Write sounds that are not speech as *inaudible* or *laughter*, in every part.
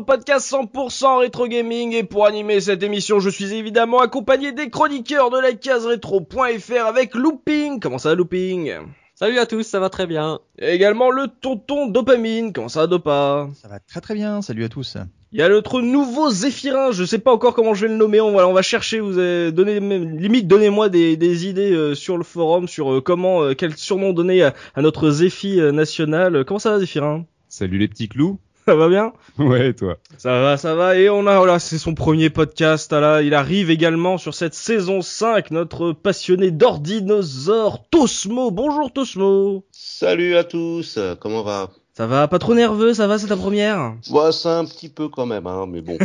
Podcast 100% rétro gaming et pour animer cette émission je suis évidemment accompagné des chroniqueurs de la case rétro.fr avec Looping. Comment ça va Looping? Salut à tous, ça va très bien. Et également le tonton Dopamine. Comment ça va Dopa? Ça va très très bien, salut à tous. Il y a notre nouveau Zéphirin, je sais pas encore comment je vais le nommer, on va, on va chercher, vous avez donné, limite donnez-moi des, des idées euh, sur le forum, sur euh, comment, euh, quel surnom donner à, à notre Zéphi euh, national. Comment ça va Zéphirin? Salut les petits clous. Ça va bien Ouais, toi. Ça va, ça va, et on a, voilà, c'est son premier podcast, là, il arrive également sur cette saison 5, notre passionné d'ordinosaures, Tosmo. Bonjour Tosmo Salut à tous, comment va? Ça va, pas trop nerveux, ça va, c'est ta première? Ouais, c'est un petit peu quand même, hein, mais bon.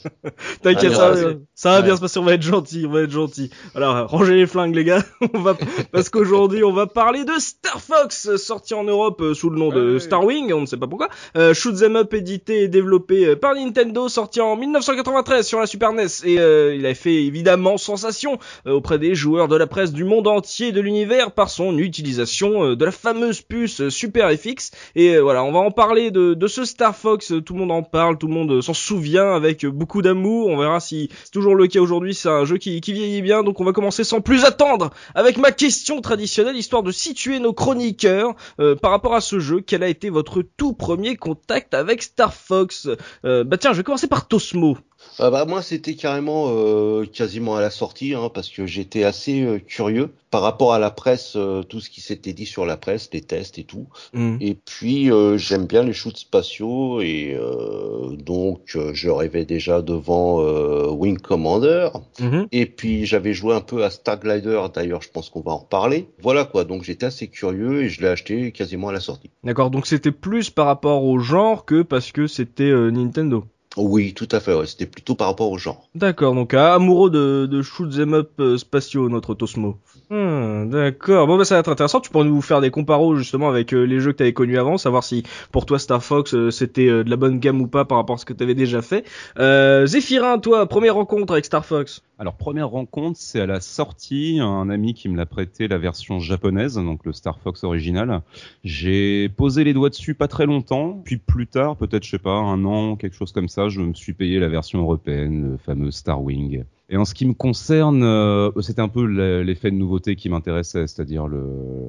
*laughs* T'inquiète, ça, ça va ouais. bien se passer, on va être gentil, on va être gentil. Alors, rangez les flingues les gars, *laughs* on va, parce qu'aujourd'hui on va parler de Star Fox, sorti en Europe euh, sous le nom de Ouais. Starwing, on ne sait pas pourquoi. Euh, Shoot 'em Up édité et développé euh, par Nintendo, sorti en 1993 sur la Super NES, et euh, il a fait évidemment sensation auprès des joueurs de la presse du monde entier et de l'univers par son utilisation de la fameuse puce Super FX. Et euh, voilà, on va en parler de, ce Star Fox, tout le monde en parle, tout le monde euh, s'en souvient avec beaucoup d'amour. On verra si c'est toujours le cas aujourd'hui, c'est un jeu qui, qui vieillit bien, donc on va commencer sans plus attendre avec ma question traditionnelle, histoire de situer nos chroniqueurs euh, par rapport à ce jeu. Quel a été votre tout premier contact avec Star Fox? Euh, Bah tiens, je vais commencer par Tosmo. Ah bah, moi, c'était carrément euh, quasiment à la sortie, hein, parce que j'étais assez euh, curieux par rapport à la presse, euh, tout ce qui s'était dit sur la presse, les tests et tout. Hmm. Et puis, euh, j'aime bien les shoots spatiaux, et euh, donc euh, je rêvais déjà devant euh, Wing Commander. Mhm. Et puis j'avais joué un peu à Star Glider, d'ailleurs je pense qu'on va en reparler. Voilà quoi, donc j'étais assez curieux et je l'ai acheté quasiment à la sortie. D'accord, donc c'était plus par rapport au genre que parce que c'était euh, Nintendo. Oui, tout à fait, c'était plutôt par rapport au genre. D'accord, donc amoureux de, de shoot 'em up euh, spatiaux, notre Tosmo. Hmm, d'accord, bon bah ça va être intéressant, tu pourrais nous faire des comparos justement avec euh, les jeux que tu avais connus avant, savoir si pour toi Star Fox euh, c'était euh, de la bonne gamme ou pas par rapport à ce que tu avais déjà fait. Euh, Zéphirin, toi, première rencontre avec Star Fox? Alors première rencontre, c'est à la sortie, un ami qui me l'a prêté la version japonaise, donc le Star Fox original. J'ai posé les doigts dessus pas très longtemps, puis plus tard, peut-être je sais pas, un an, quelque chose comme ça, je me suis payé la version européenne, le fameux Star Wing. Et en ce qui me concerne, euh, c'était un peu le- l'effet de nouveauté qui m'intéressait, c'est-à-dire le,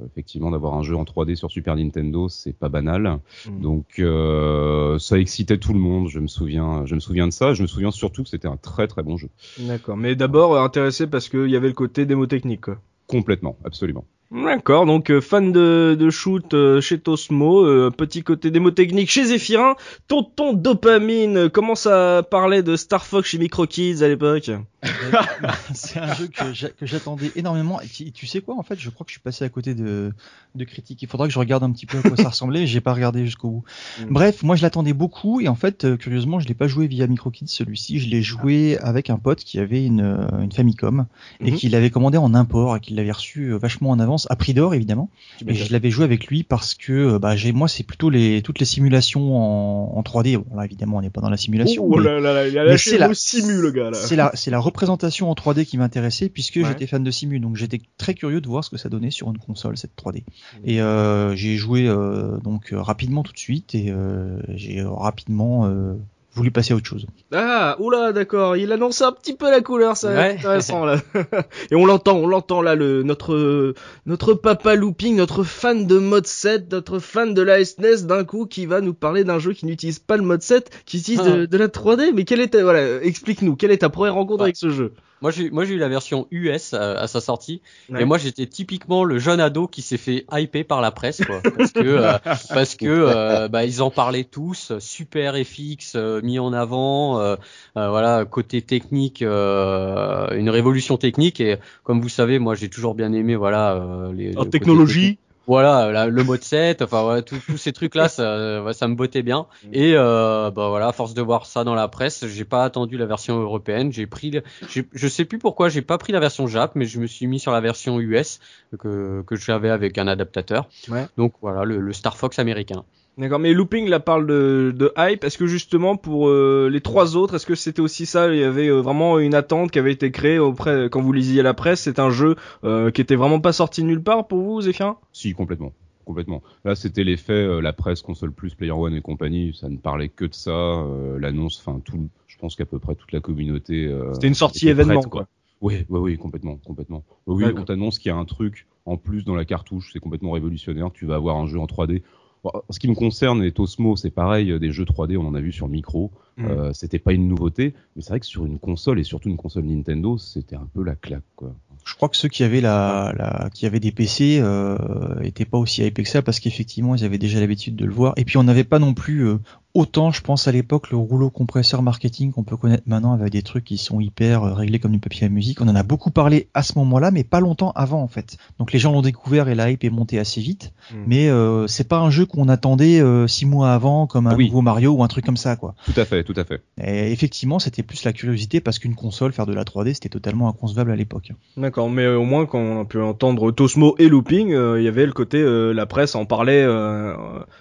effectivement d'avoir un jeu en 3D sur Super Nintendo, c'est pas banal. Mhm. Donc euh, ça excitait tout le monde, je me souviens, je me souviens de ça. Je me souviens surtout que c'était un très très bon jeu. D'accord, mais d'abord intéressé parce qu'il y avait le côté démo technique quoi. Complètement, absolument. D'accord, donc euh, fan de, de shoot euh, chez Tosmo, euh, petit côté démo technique chez Zéphirin, tonton dopamine, comment ça parlait de Star Fox chez Micro Kids à l'époque? *laughs* C'est un jeu que j'a- que j'attendais énormément. Et tu, tu sais quoi, en fait, je crois que je suis passé à côté de, de critiques. Il faudra que je regarde un petit peu à quoi ça ressemblait. J'ai pas regardé jusqu'au bout. Mm. Bref, moi je l'attendais beaucoup et en fait, euh, curieusement, je l'ai pas joué via MicroKids celui-ci. Je l'ai joué avec un pote qui avait une, une Famicom et Mhm. qui l'avait commandé en import et qui l'avait reçu vachement en à prix d'or évidemment. Et je l'avais joué avec lui parce que euh, bah, j'ai moi c'est plutôt les toutes les simulations en, en 3D. Bon, là évidemment on n'est pas dans la simulation. Oh mais- là là là, il a mais lâché c'est le la- mot simu le gars là. C'est la, c'est la représentation en 3D qui m'intéressait puisque Ouais. j'étais fan de Simu, donc j'étais très curieux de voir ce que ça donnait sur une console cette 3D. Et euh, j'ai joué euh, donc rapidement tout de suite et j'ai rapidement voulu passer à autre chose. Ah, oula, d'accord, il annonce un petit peu la couleur, ça Ouais. intéressant là. *laughs* *laughs* Et on l'entend, on l'entend là, le notre notre papa looping, notre fan de mode 7, notre fan de la SNES d'un coup qui va nous parler d'un jeu qui n'utilise pas le mode 7, qui utilise de, Ah. de la 3D. Mais quelle est ta, voilà, explique-nous, quelle est ta première rencontre Ouais. avec ce jeu? Moi j'ai moi j'ai eu la version US à, à sa sortie Ouais. et moi j'étais typiquement le jeune ado qui s'est fait hyper par la presse quoi parce que euh, *laughs* parce que euh, bah, ils en parlaient tous super FX euh, mis en avant euh, euh, voilà côté technique euh, une révolution technique et comme vous savez moi j'ai toujours bien aimé voilà euh, les le En technologie. Voilà, le mode 7, enfin voilà, tous ces trucs-là, ça, ça me bottait bien. Et euh, bah voilà, à force de voir ça dans la presse, j'ai pas attendu la version européenne. J'ai pris, le- je sais plus pourquoi j'ai pas pris la version Jap, mais je me suis mis sur la version US que que j'avais avec un adaptateur. Ouais. Donc voilà, le, le Star Fox américain. D'accord, mais Looping là parle de, de hype. Est-ce que justement pour euh, les trois autres, est-ce que c'était aussi ça Il y avait euh, vraiment une attente qui avait été créée auprès quand vous lisiez la presse. C'est un jeu euh, qui était vraiment pas sorti nulle part pour vous, Zéphien Si, complètement. Complètement. Là, c'était l'effet, euh, la presse, console plus, Player One et compagnie, ça ne parlait que de ça. euh, L'annonce, enfin, tout, je pense qu'à peu près toute la communauté. euh, C'était une sortie événement, prête, quoi. Oui, oui, oui, complètement, complètement. Oui, on t'annonce qu'il y a un truc en plus dans la cartouche, c'est complètement révolutionnaire. Tu vas avoir un jeu en 3D. Ce qui me concerne, les Tosmo, c'est pareil, euh, des jeux 3D, on en a vu sur micro. Mm. Euh, c'était pas une nouveauté, mais c'est vrai que sur une console et surtout une console Nintendo, c'était un peu la claque, quoi. Je crois que ceux qui avaient la, la qui avaient des PC euh, étaient pas aussi hypés que ça parce qu'effectivement ils avaient déjà l'habitude de le voir. Et puis on n'avait pas non plus euh, autant, je pense à l'époque, le rouleau compresseur marketing qu'on peut connaître maintenant avec des trucs qui sont hyper euh, réglés comme du papier à musique. On en a beaucoup parlé à ce moment-là, mais pas longtemps avant en fait. Donc les gens l'ont découvert et la hype est montée assez vite. Mm. Mais euh, c'est pas un jeu qu'on attendait euh, six mois avant comme un oui. nouveau Mario ou un truc comme ça quoi. Tout à fait, tout à fait. Et effectivement, c'était plus la curiosité parce qu'une console faire de la 3D c'était totalement inconcevable à l'époque. D'accord, mais euh, au moins quand on a pu entendre Tosmo et Looping, euh, il y avait le côté euh, la presse en parlait,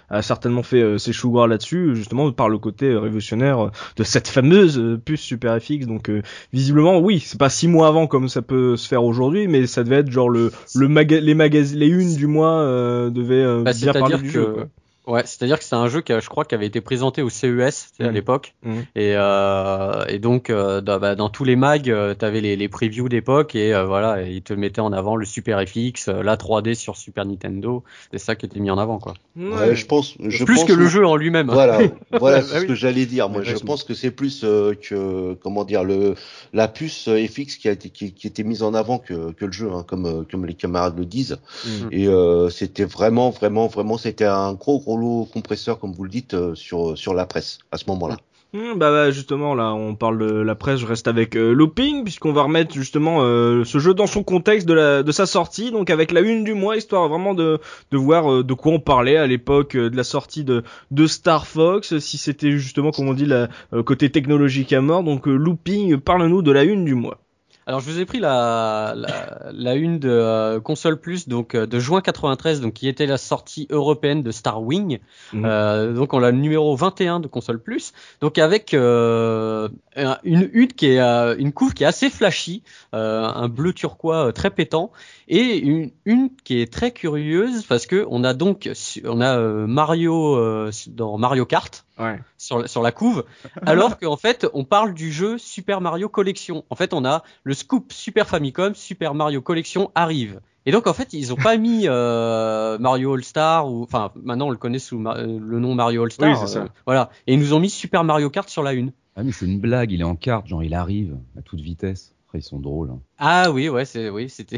a certainement fait euh, ses choux gras là-dessus, justement par le côté euh, révolutionnaire de cette fameuse euh, puce Super FX. Donc euh, visiblement, oui, c'est pas six mois avant comme ça peut se faire aujourd'hui, mais ça devait être genre le le maga les magazines, les unes du mois euh, devaient euh, Bah, bien parler du que- jeu. Quoi. Ouais, c'est-à-dire que c'est un jeu qui, a- je crois, qui avait été présenté au CES à Mhm. l'époque, et, euh, et donc euh, dans, bah, dans tous les mags, euh, t'avais les, les previews d'époque et euh, voilà, et ils te mettaient en avant le Super FX, euh, la 3D sur Super Nintendo, c'est ça qui était mis en avant quoi. Ouais, je pense. Je Plus pense que le jeu en lui-même. Voilà, *laughs* voilà Bah ce oui. que j'allais dire. Moi, Ouais, je pense que c'est plus euh, que comment dire le la puce FX qui a été qui, qui était mise en avant que, que le jeu, hein, comme comme les camarades le disent. Mhm. Et euh, c'était vraiment, vraiment, vraiment, c'était un gros gros compresseur, comme vous le dites, euh, sur la presse à ce moment-là. Hmm, bah, bah, justement là on parle de la presse, je reste avec euh, Looping puisqu'on va remettre justement euh, ce jeu dans son contexte de, sa sortie, donc avec la une du mois, histoire vraiment de, voir de quoi on parlait à l'époque de la sortie de, de Star Fox, si c'était justement comme on dit la côté technologique à mort, donc Looping, parle-nous de la une du mois. Alors je vous ai pris la, la, la une de euh, console plus donc euh, de juin 93 donc qui était la sortie européenne de Star Wing. Mhm. Euh, donc on a le numéro 21 de console plus donc avec euh, un- une une qui est euh, une couve qui est assez flashy, euh, un bleu turquois euh, très pétant et une une qui est très curieuse parce que on a donc on a Mario euh, dans Mario Kart Ouais. sur la, sur la couve, *laughs* alors qu'en fait, on parle du jeu Super Mario Collection. En fait, on a le scoop Super Famicom, Super Mario Collection arrive. Et donc, en fait, ils ont pas *laughs* mis euh, Mario All Star ou, enfin, maintenant on le connaît sous euh, le nom Mario All Star. Oui, c'est ça. euh, voilà. Et ils nous ont mis Super Mario Kart sur la une. Ah, mais c'est une blague, il est en carte, genre il arrive à toute vitesse. Après, ils sont drôles. hein. Ah oui, ouais, c'est, oui, c'était.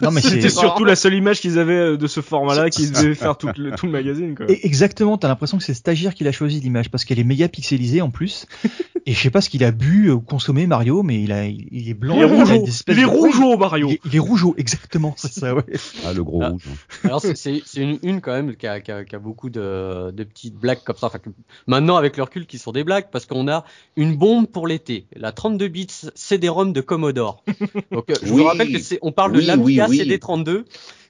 Non mais C'était c'est surtout la seule image qu'ils avaient euh, de ce format-là qui devait faire tout le, *laughs* tout le magazine. Quoi. Et exactement, t'as l'impression que c'est stagiaire qui a choisi l'image parce qu'elle est méga pixelisée en plus. *laughs* et je sais pas ce qu'il a bu ou consommé Mario, mais il a, il est blanc. Il est rougeau, il est rougeau Mario. Il est, il est rougeau, exactement, c'est ça, ouais. Ah, le gros Ah. rouge. hein. Alors c'est- c'est c'est une, une quand même qui a, qui a- qui a beaucoup de, de petites blagues comme ça. Enfin, maintenant avec le recul qui sont des blagues parce qu'on a une bombe pour l'été, la 32 bits CD-ROM de Commodore. Donc euh, je Oui. vous rappelle que c'est on parle Oui, de l'Amiga oui, oui. CD32.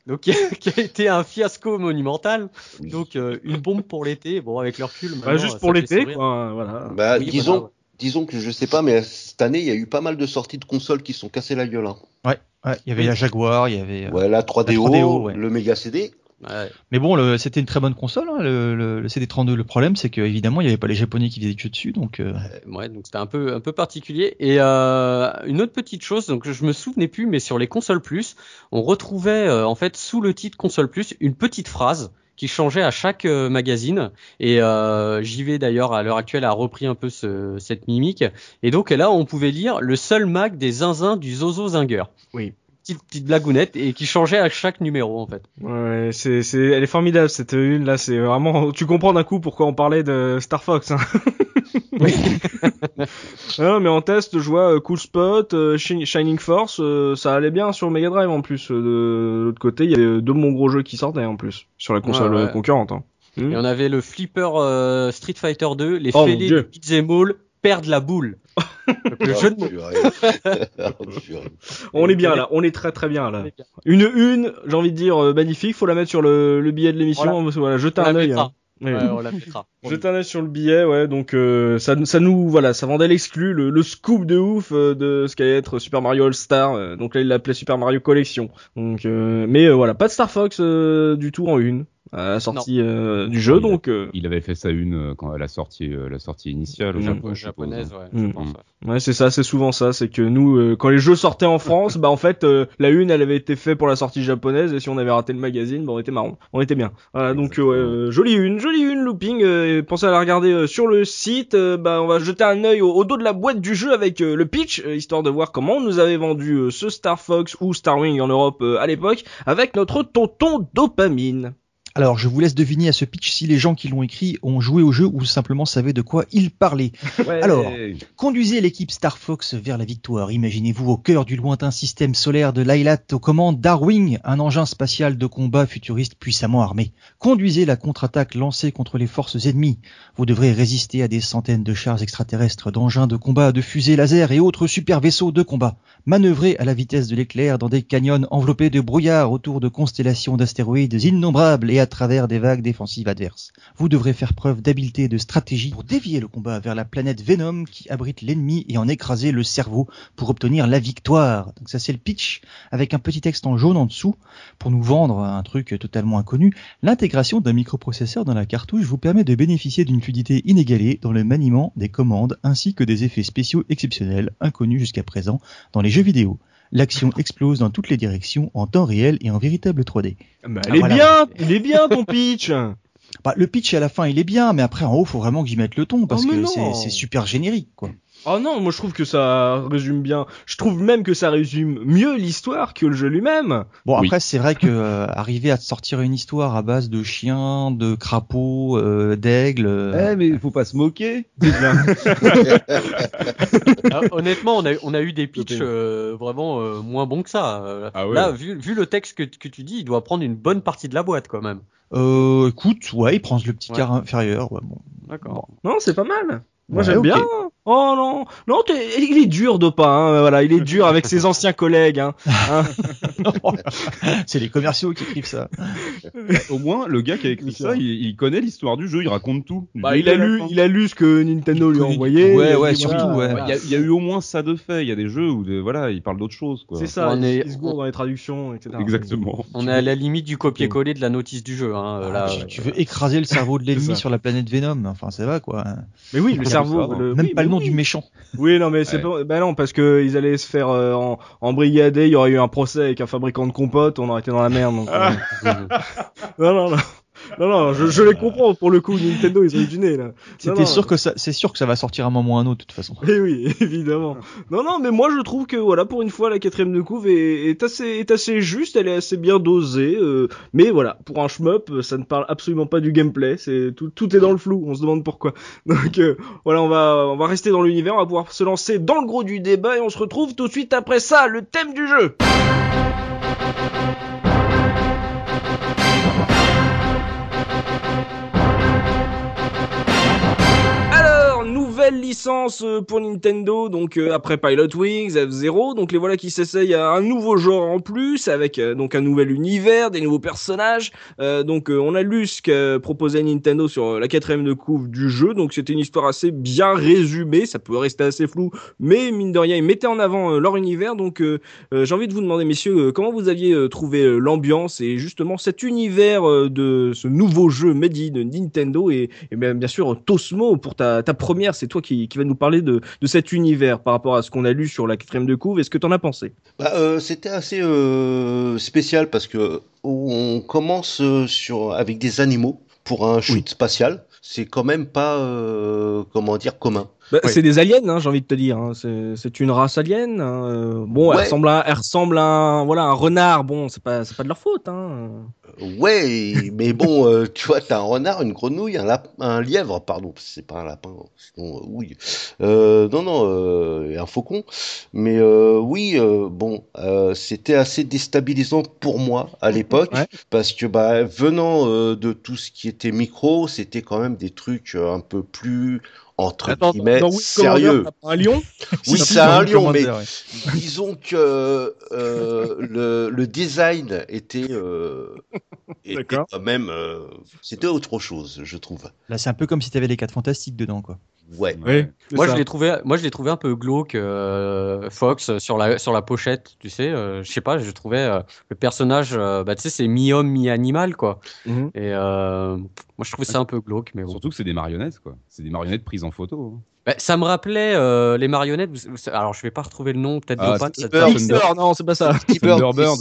Donc qui *laughs* a, qui a été un fiasco monumental. Oui. Donc euh, une bombe pour l'été. Bon avec le recul. Bah, juste pour l'été, quoi. Voilà. Bah, Oui, disons, voilà, disons que je sais pas, mais cette année, il y a eu pas mal de sorties de consoles qui se sont cassées la gueule. Hein. Ouais, il y avait la Jaguar, il y avait. euh, Ouais, la 3DO, La 3DO, ouais. le Mega CD. Ouais. Mais bon, le- c'était une très bonne console, hein, le, le, le CD32. Le problème, c'est que évidemment, il y avait pas les Japonais qui faisaient des jeux dessus, donc. euh, Euh, Ouais, donc c'était un peu un peu particulier. Et euh, une autre petite chose, donc je me souvenais plus, mais sur les consoles plus, on retrouvait euh, en fait sous le titre console plus une petite phrase qui changeait à chaque euh, magazine. Et euh, JV d'ailleurs à l'heure actuelle a repris un peu ce, cette mimique. Et donc là, on pouvait lire le seul mag des zinzins du Zozo Zinger. Oui. Petite, petite blagounette et qui changeait à chaque numéro en fait. Ouais, c'est, c'est, elle est formidable cette une là. C'est vraiment, tu comprends d'un coup pourquoi on parlait de Star Fox. Hein. *laughs* *laughs* non, mais en test, je vois euh, Cool Spot, euh, Shi- Shining Force, euh, ça allait bien sur Mega Drive en plus. de, l'autre côté, il y avait deux bons gros jeux qui sortaient en plus sur la console Ouais, ouais. concurrente. Hein. Et on avait le flipper euh, Street Fighter 2, les Oh, mon fêlés de Beat'em All perdent la boule. *laughs* Donc, le jeu de mots. purée. Oh, purée. On est bien là, on est très très bien là. Une une, j'ai envie de dire euh, magnifique, faut la mettre sur le, le billet de l'émission. Voilà. Voilà, jetez un œil. hein. Ouais. Ouais, on la mettra. *laughs* Jetez un œil sur le billet, ouais. Donc euh, ça, ça nous, voilà, ça vendait l'exclu, le, le scoop de ouf euh, de ce qu'allait être Super Mario All Star. euh, donc là, il l'appelait Super Mario Collection. Donc, euh, mais euh, voilà, pas de Star Fox euh, du tout en une à la sortie euh, du jeu. Il a- Donc euh, Il avait fait sa une euh, quand à la sortie, la sortie initiale au Mm. Japon, je suppose. japonaise, ouais, Mm. je pense. ouais. ouais, c'est ça, c'est souvent ça, c'est que nous, euh, quand les jeux sortaient en France, bah en fait, euh, la une, elle avait été faite pour la sortie japonaise, et si on avait raté le magazine, bah on était marrant, on était bien. Voilà, donc ouais, jolie une, jolie une, looping. euh, et pensez à la regarder euh, sur le site. euh, bah on va jeter un œil au, au dos de la boîte du jeu avec euh, le pitch, euh, histoire de voir comment on nous avait vendu euh, ce Star Fox ou Starwing en Europe euh, à l'époque, avec notre tonton dopamine. Alors, je vous laisse deviner à ce pitch si les gens qui l'ont écrit ont joué au jeu ou simplement savaient de quoi ils parlaient. *laughs* Alors, Conduisez l'équipe Star Fox vers la victoire. Imaginez-vous au cœur du lointain système solaire de Lylat aux commandes Darwing, un engin spatial de combat futuriste puissamment armé. Conduisez la contre-attaque lancée contre les forces ennemies. Vous devrez résister à des centaines de chars extraterrestres, d'engins de combat, de fusées laser et autres super vaisseaux de combat. Manœuvrez à la vitesse de l'éclair dans des canyons enveloppés de brouillard autour de constellations d'astéroïdes innombrables et à travers des vagues défensives adverses. Vous devrez faire preuve d'habileté et de stratégie pour dévier le combat vers la planète Venom qui abrite l'ennemi et en écraser le cerveau pour obtenir la victoire. Donc ça c'est le pitch avec un petit texte en jaune en dessous pour nous vendre un truc totalement inconnu. L'intégration d'un microprocesseur dans la cartouche vous permet de bénéficier d'une fluidité inégalée dans le maniement des commandes ainsi que des effets spéciaux exceptionnels inconnus jusqu'à présent dans les jeux vidéo. L'action explose dans toutes les directions en temps réel et en véritable 3D. Bah, Ah, il est voilà. bien, il est bien ton pitch. Bah, le pitch à la fin il est bien, mais après en haut faut vraiment que j'y mette le ton parce Oh, que c'est super générique quoi. Oh non, moi je trouve que ça résume bien. Je trouve même que ça résume mieux l'histoire que le jeu lui-même. Bon Oui. après c'est vrai que euh, arriver à te sortir une histoire à base de chiens, de crapauds, euh, d'aigles. euh, Eh, mais faut pas se moquer. *laughs* Ah, honnêtement, on a, on a eu des pitchs euh, vraiment euh, moins bons que ça. Ah ouais. Là, vu, vu le texte que, que tu dis, il doit prendre une bonne partie de la boîte quand même. euh, écoute, ouais, il prend le petit Ouais. quart inférieur. Ouais, bon. D'accord. Non, c'est pas mal. Moi Ouais, j'aime bien. Oh non, non, il est dur Dopa, hein, voilà, il est *laughs* dur avec ses anciens collègues. Hein. Hein. *laughs* c'est les commerciaux qui écrivent ça. *laughs* Au moins, le gars qui a écrit ça, il, il connaît l'histoire du jeu, il raconte tout. Bah, il a lu, il a lu ce que Nintendo lui a envoyé. Ouais, ouais, surtout, voilà, ouais. Il y, a, il y a eu au moins ça de fait. Il y a des jeux où de- voilà, il parle d'autre chose. C'est ça, On il, est- il se gourde dans les traductions, etc. Exactement. On est à la limite du copier-coller de la notice du jeu. Hein, euh, là, tu, tu veux écraser le cerveau de l'ennemi sur la planète Venom, enfin ça va quoi. Mais oui, le cerveau. le- Même oui, pas le nom du méchant. Oui, non, mais c'est Ouais. pas. Bah non, parce que ils allaient se faire euh, en, embrigader. Il y aurait eu un procès avec un fabricant de compotes. On aurait été dans la merde. Donc, *laughs* euh, non, non, non. Non, non, je, je les comprends. Pour le coup, Nintendo, ils ont eu du nez là. C'était sûr que ça, c'est sûr que ça va sortir à un moment ou à un autre de toute façon. Eh oui, *laughs* évidemment. Non, non, mais moi je trouve que voilà, pour une fois, la quatrième de couve est, est assez, est assez juste, elle est assez bien dosée. euh, mais voilà, pour un shmup, euh, ça ne parle absolument pas du gameplay. C'est tout, tout est dans le flou. On se demande pourquoi. *laughs* Donc euh, voilà, on va, on va rester dans l'univers, on va pouvoir se lancer dans le gros du débat et on se retrouve tout de suite après ça, le thème du jeu. Nouvelle licence euh, pour Nintendo, donc euh, après Pilot Wings, F-Zero, donc les voilà qui s'essayent à un nouveau genre en plus, avec euh, donc un nouvel univers, des nouveaux personnages. Euh, donc euh, on a lu ce que proposait Nintendo sur la quatrième de couve du jeu, donc c'était une histoire assez bien résumée, ça peut rester assez flou, mais mine de rien ils mettaient en avant leur univers. Donc j'ai envie de vous demander messieurs, comment vous aviez trouvé l'ambiance et justement cet univers de ce nouveau jeu made in Nintendo et, et bien, bien sûr Tosmo pour ta, ta première, c'est toi qui, qui va nous parler de, de cet univers par rapport à ce qu'on a lu sur la quatrième de couve. Est-ce que t'en as pensé? Bah, euh, c'était assez euh, spécial parce que on commence euh, sur avec des animaux pour un shoot spatial. C'est quand même pas euh, comment dire commun. Bah, Oui. C'est des aliens, hein, j'ai envie de te dire. hein. C'est une race alien. hein. Euh, Bon, elle ressemble à, elle ressemble à un, voilà, un renard. Bon, c'est pas, pas de leur faute. Ouais, mais bon, euh, *laughs* tu vois, t'as un renard, une grenouille, un, lap- un lièvre, pardon, c'est pas un lapin, sinon, euh, oui. Euh, non, non, un faucon. Mais oui, bon, c'était assez déstabilisant pour moi à l'époque, Ouais. parce que bah, venant de tout ce qui était micro, c'était quand même des trucs un peu plus entre Attends, guillemets dans sérieux. un lion Oui, *laughs* c'est un lion, mais ouais. disons que euh, le, le design était, euh, *laughs* était quand même, euh, c'était autre chose, je trouve. Là, c'est un peu comme si t'avais les 4 fantastiques dedans, quoi. Ouais. Oui. Moi, je l'ai trouvé, moi, je l'ai trouvé un peu glauque, euh, Fox, euh, sur la, sur la pochette, tu sais. euh, je sais pas, je trouvais euh, le personnage, euh, bah, tu sais, c'est mi-homme, mi-animal, quoi. Mhm. Et euh, moi, je trouvais ça un peu glauque, mais bon. Surtout que c'est des marionnettes, quoi. C'est des marionnettes prises en photo. hein. Bah, ça me rappelait euh, les marionnettes. vous- vous- alors, je vais pas retrouver le nom, peut-être Ah, Thunder- non, c'est pas ça. Thunderbirds,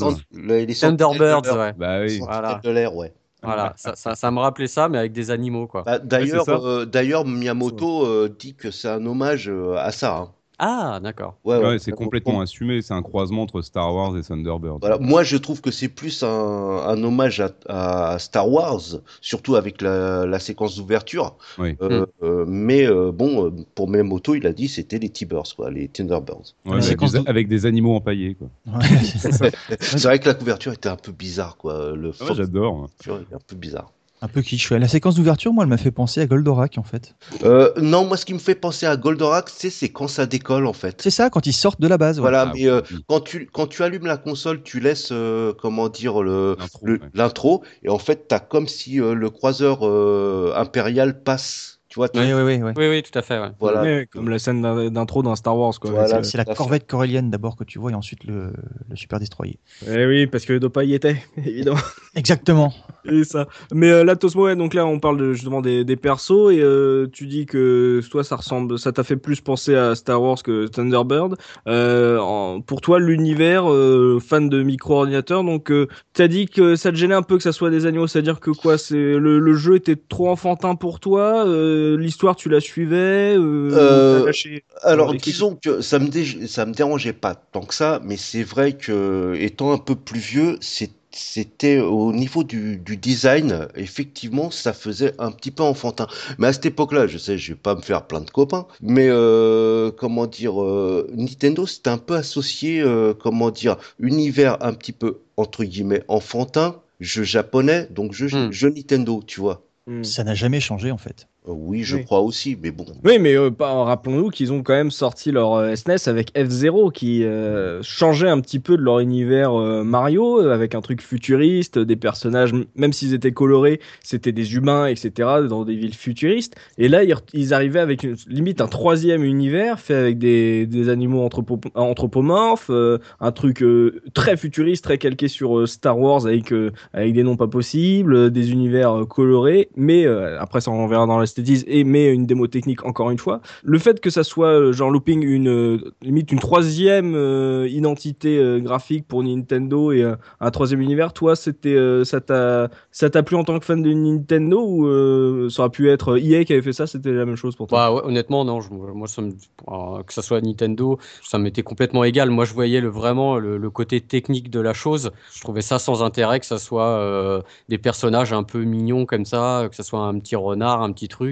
Thunderbirds. ouais. Bah oui. Voilà. de l'air, ouais. Voilà, ça, ça, ça me rappelait ça, mais avec des animaux, quoi. Bah, d'ailleurs, euh, d'ailleurs, Miyamoto euh, dit que c'est un hommage euh, à ça. hein. Ah, d'accord. Ouais, Ouais, ouais. c'est complètement assumé. C'est un croisement entre Star Wars et Thunderbird. Voilà. Moi, je trouve que c'est plus un, un hommage à, à Star Wars, surtout avec la, la séquence d'ouverture. Oui. Euh, euh, mais euh, bon, pour Miyamoto, il a dit c'était les T-Birds, quoi, les Thunderbirds. Ouais, avec, des, de- avec des animaux empaillés, quoi. *laughs* C'est vrai que la couverture était un peu bizarre, quoi. Le Ah J'adore. couverture est un peu bizarre. Un peu kitsch. La séquence d'ouverture, moi, elle m'a fait penser à Goldorak, en fait. Euh, non, moi, ce qui me fait penser à Goldorak, c'est c'est quand ça décolle, en fait. C'est ça, quand ils sortent de la base. Voilà, Ah, mais euh, quand tu quand tu allumes la console, tu laisses euh, comment dire le L'intro, le- ouais. l'intro et en fait t'as comme si euh, le croiseur euh, impérial passe. Tu vois, Oui, oui, oui, oui. Oui, oui, tout à fait, ouais. voilà. Comme la scène d'in- d'intro d'un Star Wars, quoi. Voilà. avec, C'est la corvette corélienne d'abord que tu vois et ensuite le, le super destroyer. Eh oui, parce que Dopa y était, *laughs* évidemment. Exactement. Et ça. Mais euh, là, Tosmo, ouais, donc là, on parle de, justement des, des persos et euh, tu dis que toi, ça ressemble, ça t'a fait plus penser à Star Wars que Thunderbird. Euh, en- pour toi, l'univers, euh, fan de micro-ordinateur, donc euh, t'as dit que ça te gênait un peu que ça soit des animaux, c'est-à-dire que quoi, c'est le, le jeu était trop enfantin pour toi, euh, l'histoire tu la suivais, euh, Euh. Alors disons que ça me dé- ça me dérangeait pas tant que ça, mais c'est vrai que étant un peu plus vieux, c'est c'était au niveau du, du design, effectivement, ça faisait un petit peu enfantin. Mais à cette époque-là, je sais, je vais pas me faire plein de copains, mais euh, comment dire, euh, Nintendo, c'était un peu associé, euh, comment dire, univers un petit peu entre guillemets enfantin, jeu japonais, donc jeu, Hmm. jeu Nintendo, tu vois. Hmm. Ça n'a jamais changé en fait. Euh, oui, je Oui. crois aussi, mais bon. Oui, mais euh, rappelons-nous qu'ils ont quand même sorti leur euh, SNES avec F-Zero qui euh, changeait un petit peu de leur univers Mario avec un truc futuriste, des personnages, même s'ils étaient colorés, c'était des humains, etc., dans des villes futuristes. Et là, ils, arrivaient avec une- limite un troisième univers fait avec des, des animaux anthropo- anthropomorphes, un truc très futuriste, très calqué sur Star Wars avec, avec des noms pas possibles, des univers colorés, mais après ça on verra dans l'esthétisme, et mais une démo technique encore une fois. Le fait que ça soit euh, genre looping une euh, limite une troisième euh, identité graphique pour Nintendo et un troisième univers, toi c'était ça t'a ça t'a plu en tant que fan de Nintendo ou ça aurait pu être EA qui avait fait ça, c'était la même chose pour toi? Bah honnêtement, non. Moi, euh, que ça soit Nintendo, ça m'était complètement égal. Moi, je voyais le, vraiment le, côté technique de la chose. Je trouvais ça sans intérêt que ça soit des personnages un peu mignons comme ça, que ça soit un petit renard, un petit truc.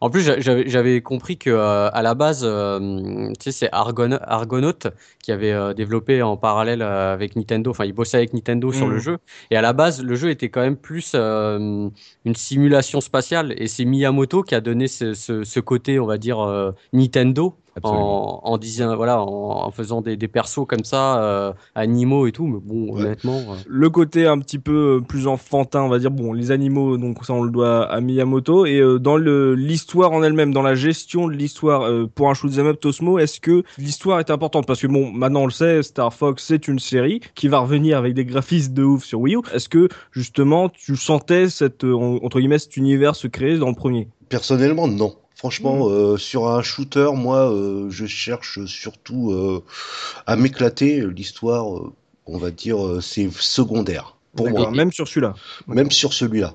En plus, j'a- j'avais compris que euh, à la base, euh, tu sais, c'est Argon Argonaut qui avait euh, développé en parallèle avec Nintendo. Enfin, il bossait avec Nintendo sur le jeu. Et à la base, le jeu était quand même plus une simulation spatiale. Et c'est Miyamoto qui a donné ce, ce, ce côté, on va dire, Nintendo. En, en disant voilà en, en faisant des, des persos comme ça euh, animaux et tout mais bon Ouais. honnêtement euh, le côté un petit peu euh, plus enfantin, on va dire. Bon, les animaux, donc ça on le doit à Miyamoto. Et euh, dans le l'histoire en elle-même, dans la gestion de l'histoire euh, pour un shoot'em up Tosmo, est-ce que l'histoire est importante? Parce que bon, maintenant on le sait, Star Fox c'est une série qui va revenir avec des graphismes de ouf sur Wii U. Est-ce que justement tu sentais cette entre guillemets cet univers se créer dans le premier? Personnellement, non. Franchement, euh, sur un shooter, moi, euh, je cherche surtout euh, à m'éclater. L'histoire, euh, on va dire, euh, c'est secondaire pour moi, même sur celui-là. même sur celui-là.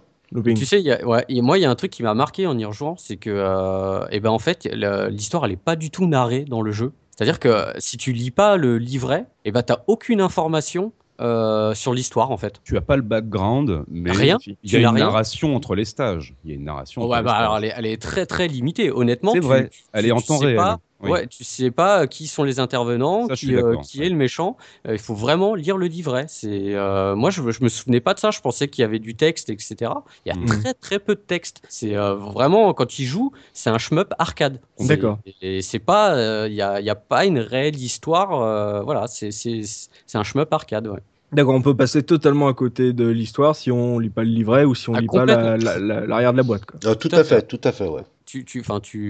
Tu sais, il y a- ouais, et moi, il y a un truc qui m'a marqué en y rejoignant, c'est que, euh, eh ben, en fait, l'histoire, elle est pas du tout narrée dans le jeu. C'est-à-dire que si tu lis pas le livret, eh ben, t'as aucune information euh, sur l'histoire, en fait. Tu as pas le background, mais Rien. il y a une rien. narration entre les stages. Il y a une narration. entre Ouais, les bah, alors, elle est, elle est très, très limitée. Honnêtement, C'est vrai, tu- elle tu- est en temps réel. pas- Oui. Ouais, tu sais pas qui sont les intervenants, Ça, qui, euh, qui ouais. est le méchant. Euh, il faut vraiment lire le livret. C'est euh, moi, je, je me souvenais pas de ça. Je pensais qu'il y avait du texte, etc. Il y a Mhm. très très peu de texte. C'est euh, vraiment quand il joue, c'est un shmup arcade. D'accord. Et c'est pas, euh, il y a, il y a pas une réelle histoire. euh, voilà, c'est c'est c'est un shmup arcade. Ouais. D'accord, on peut passer totalement à côté de l'histoire si on lit pas le livret ou si on Ah, lit pas la- complètement. la- la- l'arrière de la boîte. Quoi. Ah, tout Tout à à fait, tout à fait, ouais. Tu, tu,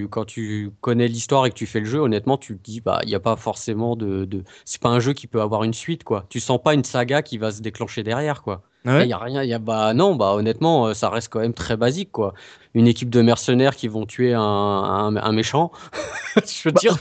quand tu connais l'histoire et que tu fais le jeu, honnêtement, tu te dis, bah, il n'y a pas forcément de, de, c'est pas un jeu qui peut avoir une suite, quoi. Tu sens pas une saga qui va se déclencher derrière, quoi. Ah Il y a rien, il y a, bah, non, bah, honnêtement, euh, ça reste quand même très basique, quoi. Une équipe de mercenaires qui vont tuer un, un, un méchant. *laughs* Je veux Bah, dire,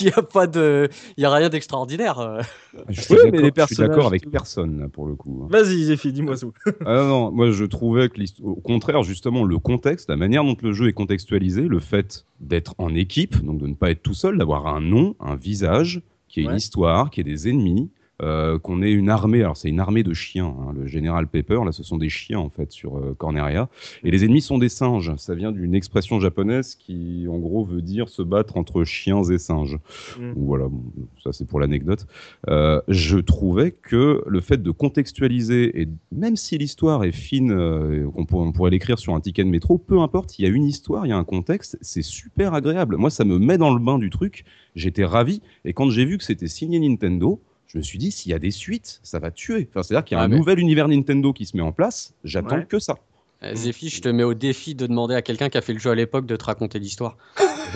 il y a, pas de, il y a rien d'extraordinaire. euh. Je suis Oui, mais d'accord- personnages, avec personne pour le coup. hein. Vas-y, Zephy, dis-moi tout. *laughs* Ah non, moi je trouvais que au contraire justement le contexte, la manière dont le jeu est contextualisé, le fait d'être en équipe, donc de ne pas être tout seul, d'avoir un nom, un visage, qui ait Ouais. une histoire, qui ait des ennemis, euh, qu'on ait une armée. Alors c'est une armée de chiens. hein, le général Pepper, là, ce sont des chiens en fait sur euh, Corneria, et les ennemis sont des singes. Ça vient d'une expression japonaise qui en gros veut dire se battre entre chiens et singes. Mm. Voilà, bon, ça c'est pour l'anecdote. Euh, je trouvais que le fait de contextualiser, et même si l'histoire est fine, euh, qu'on pour- on pourrait l'écrire sur un ticket de métro, peu importe, il y a une histoire, il y a un contexte, c'est super agréable. Moi, ça me met dans le bain du truc, j'étais ravi, et quand j'ai vu que c'était signé Nintendo, je me suis dit, s'il y a des suites, ça va tuer. Enfin, C'est-à-dire qu'il y a Ah, un mais- nouvel univers Nintendo qui se met en place, j'attends Ouais. que ça. Euh, Zephy, je te mets au défi de demander à quelqu'un qui a fait le jeu à l'époque de te raconter l'histoire. *laughs*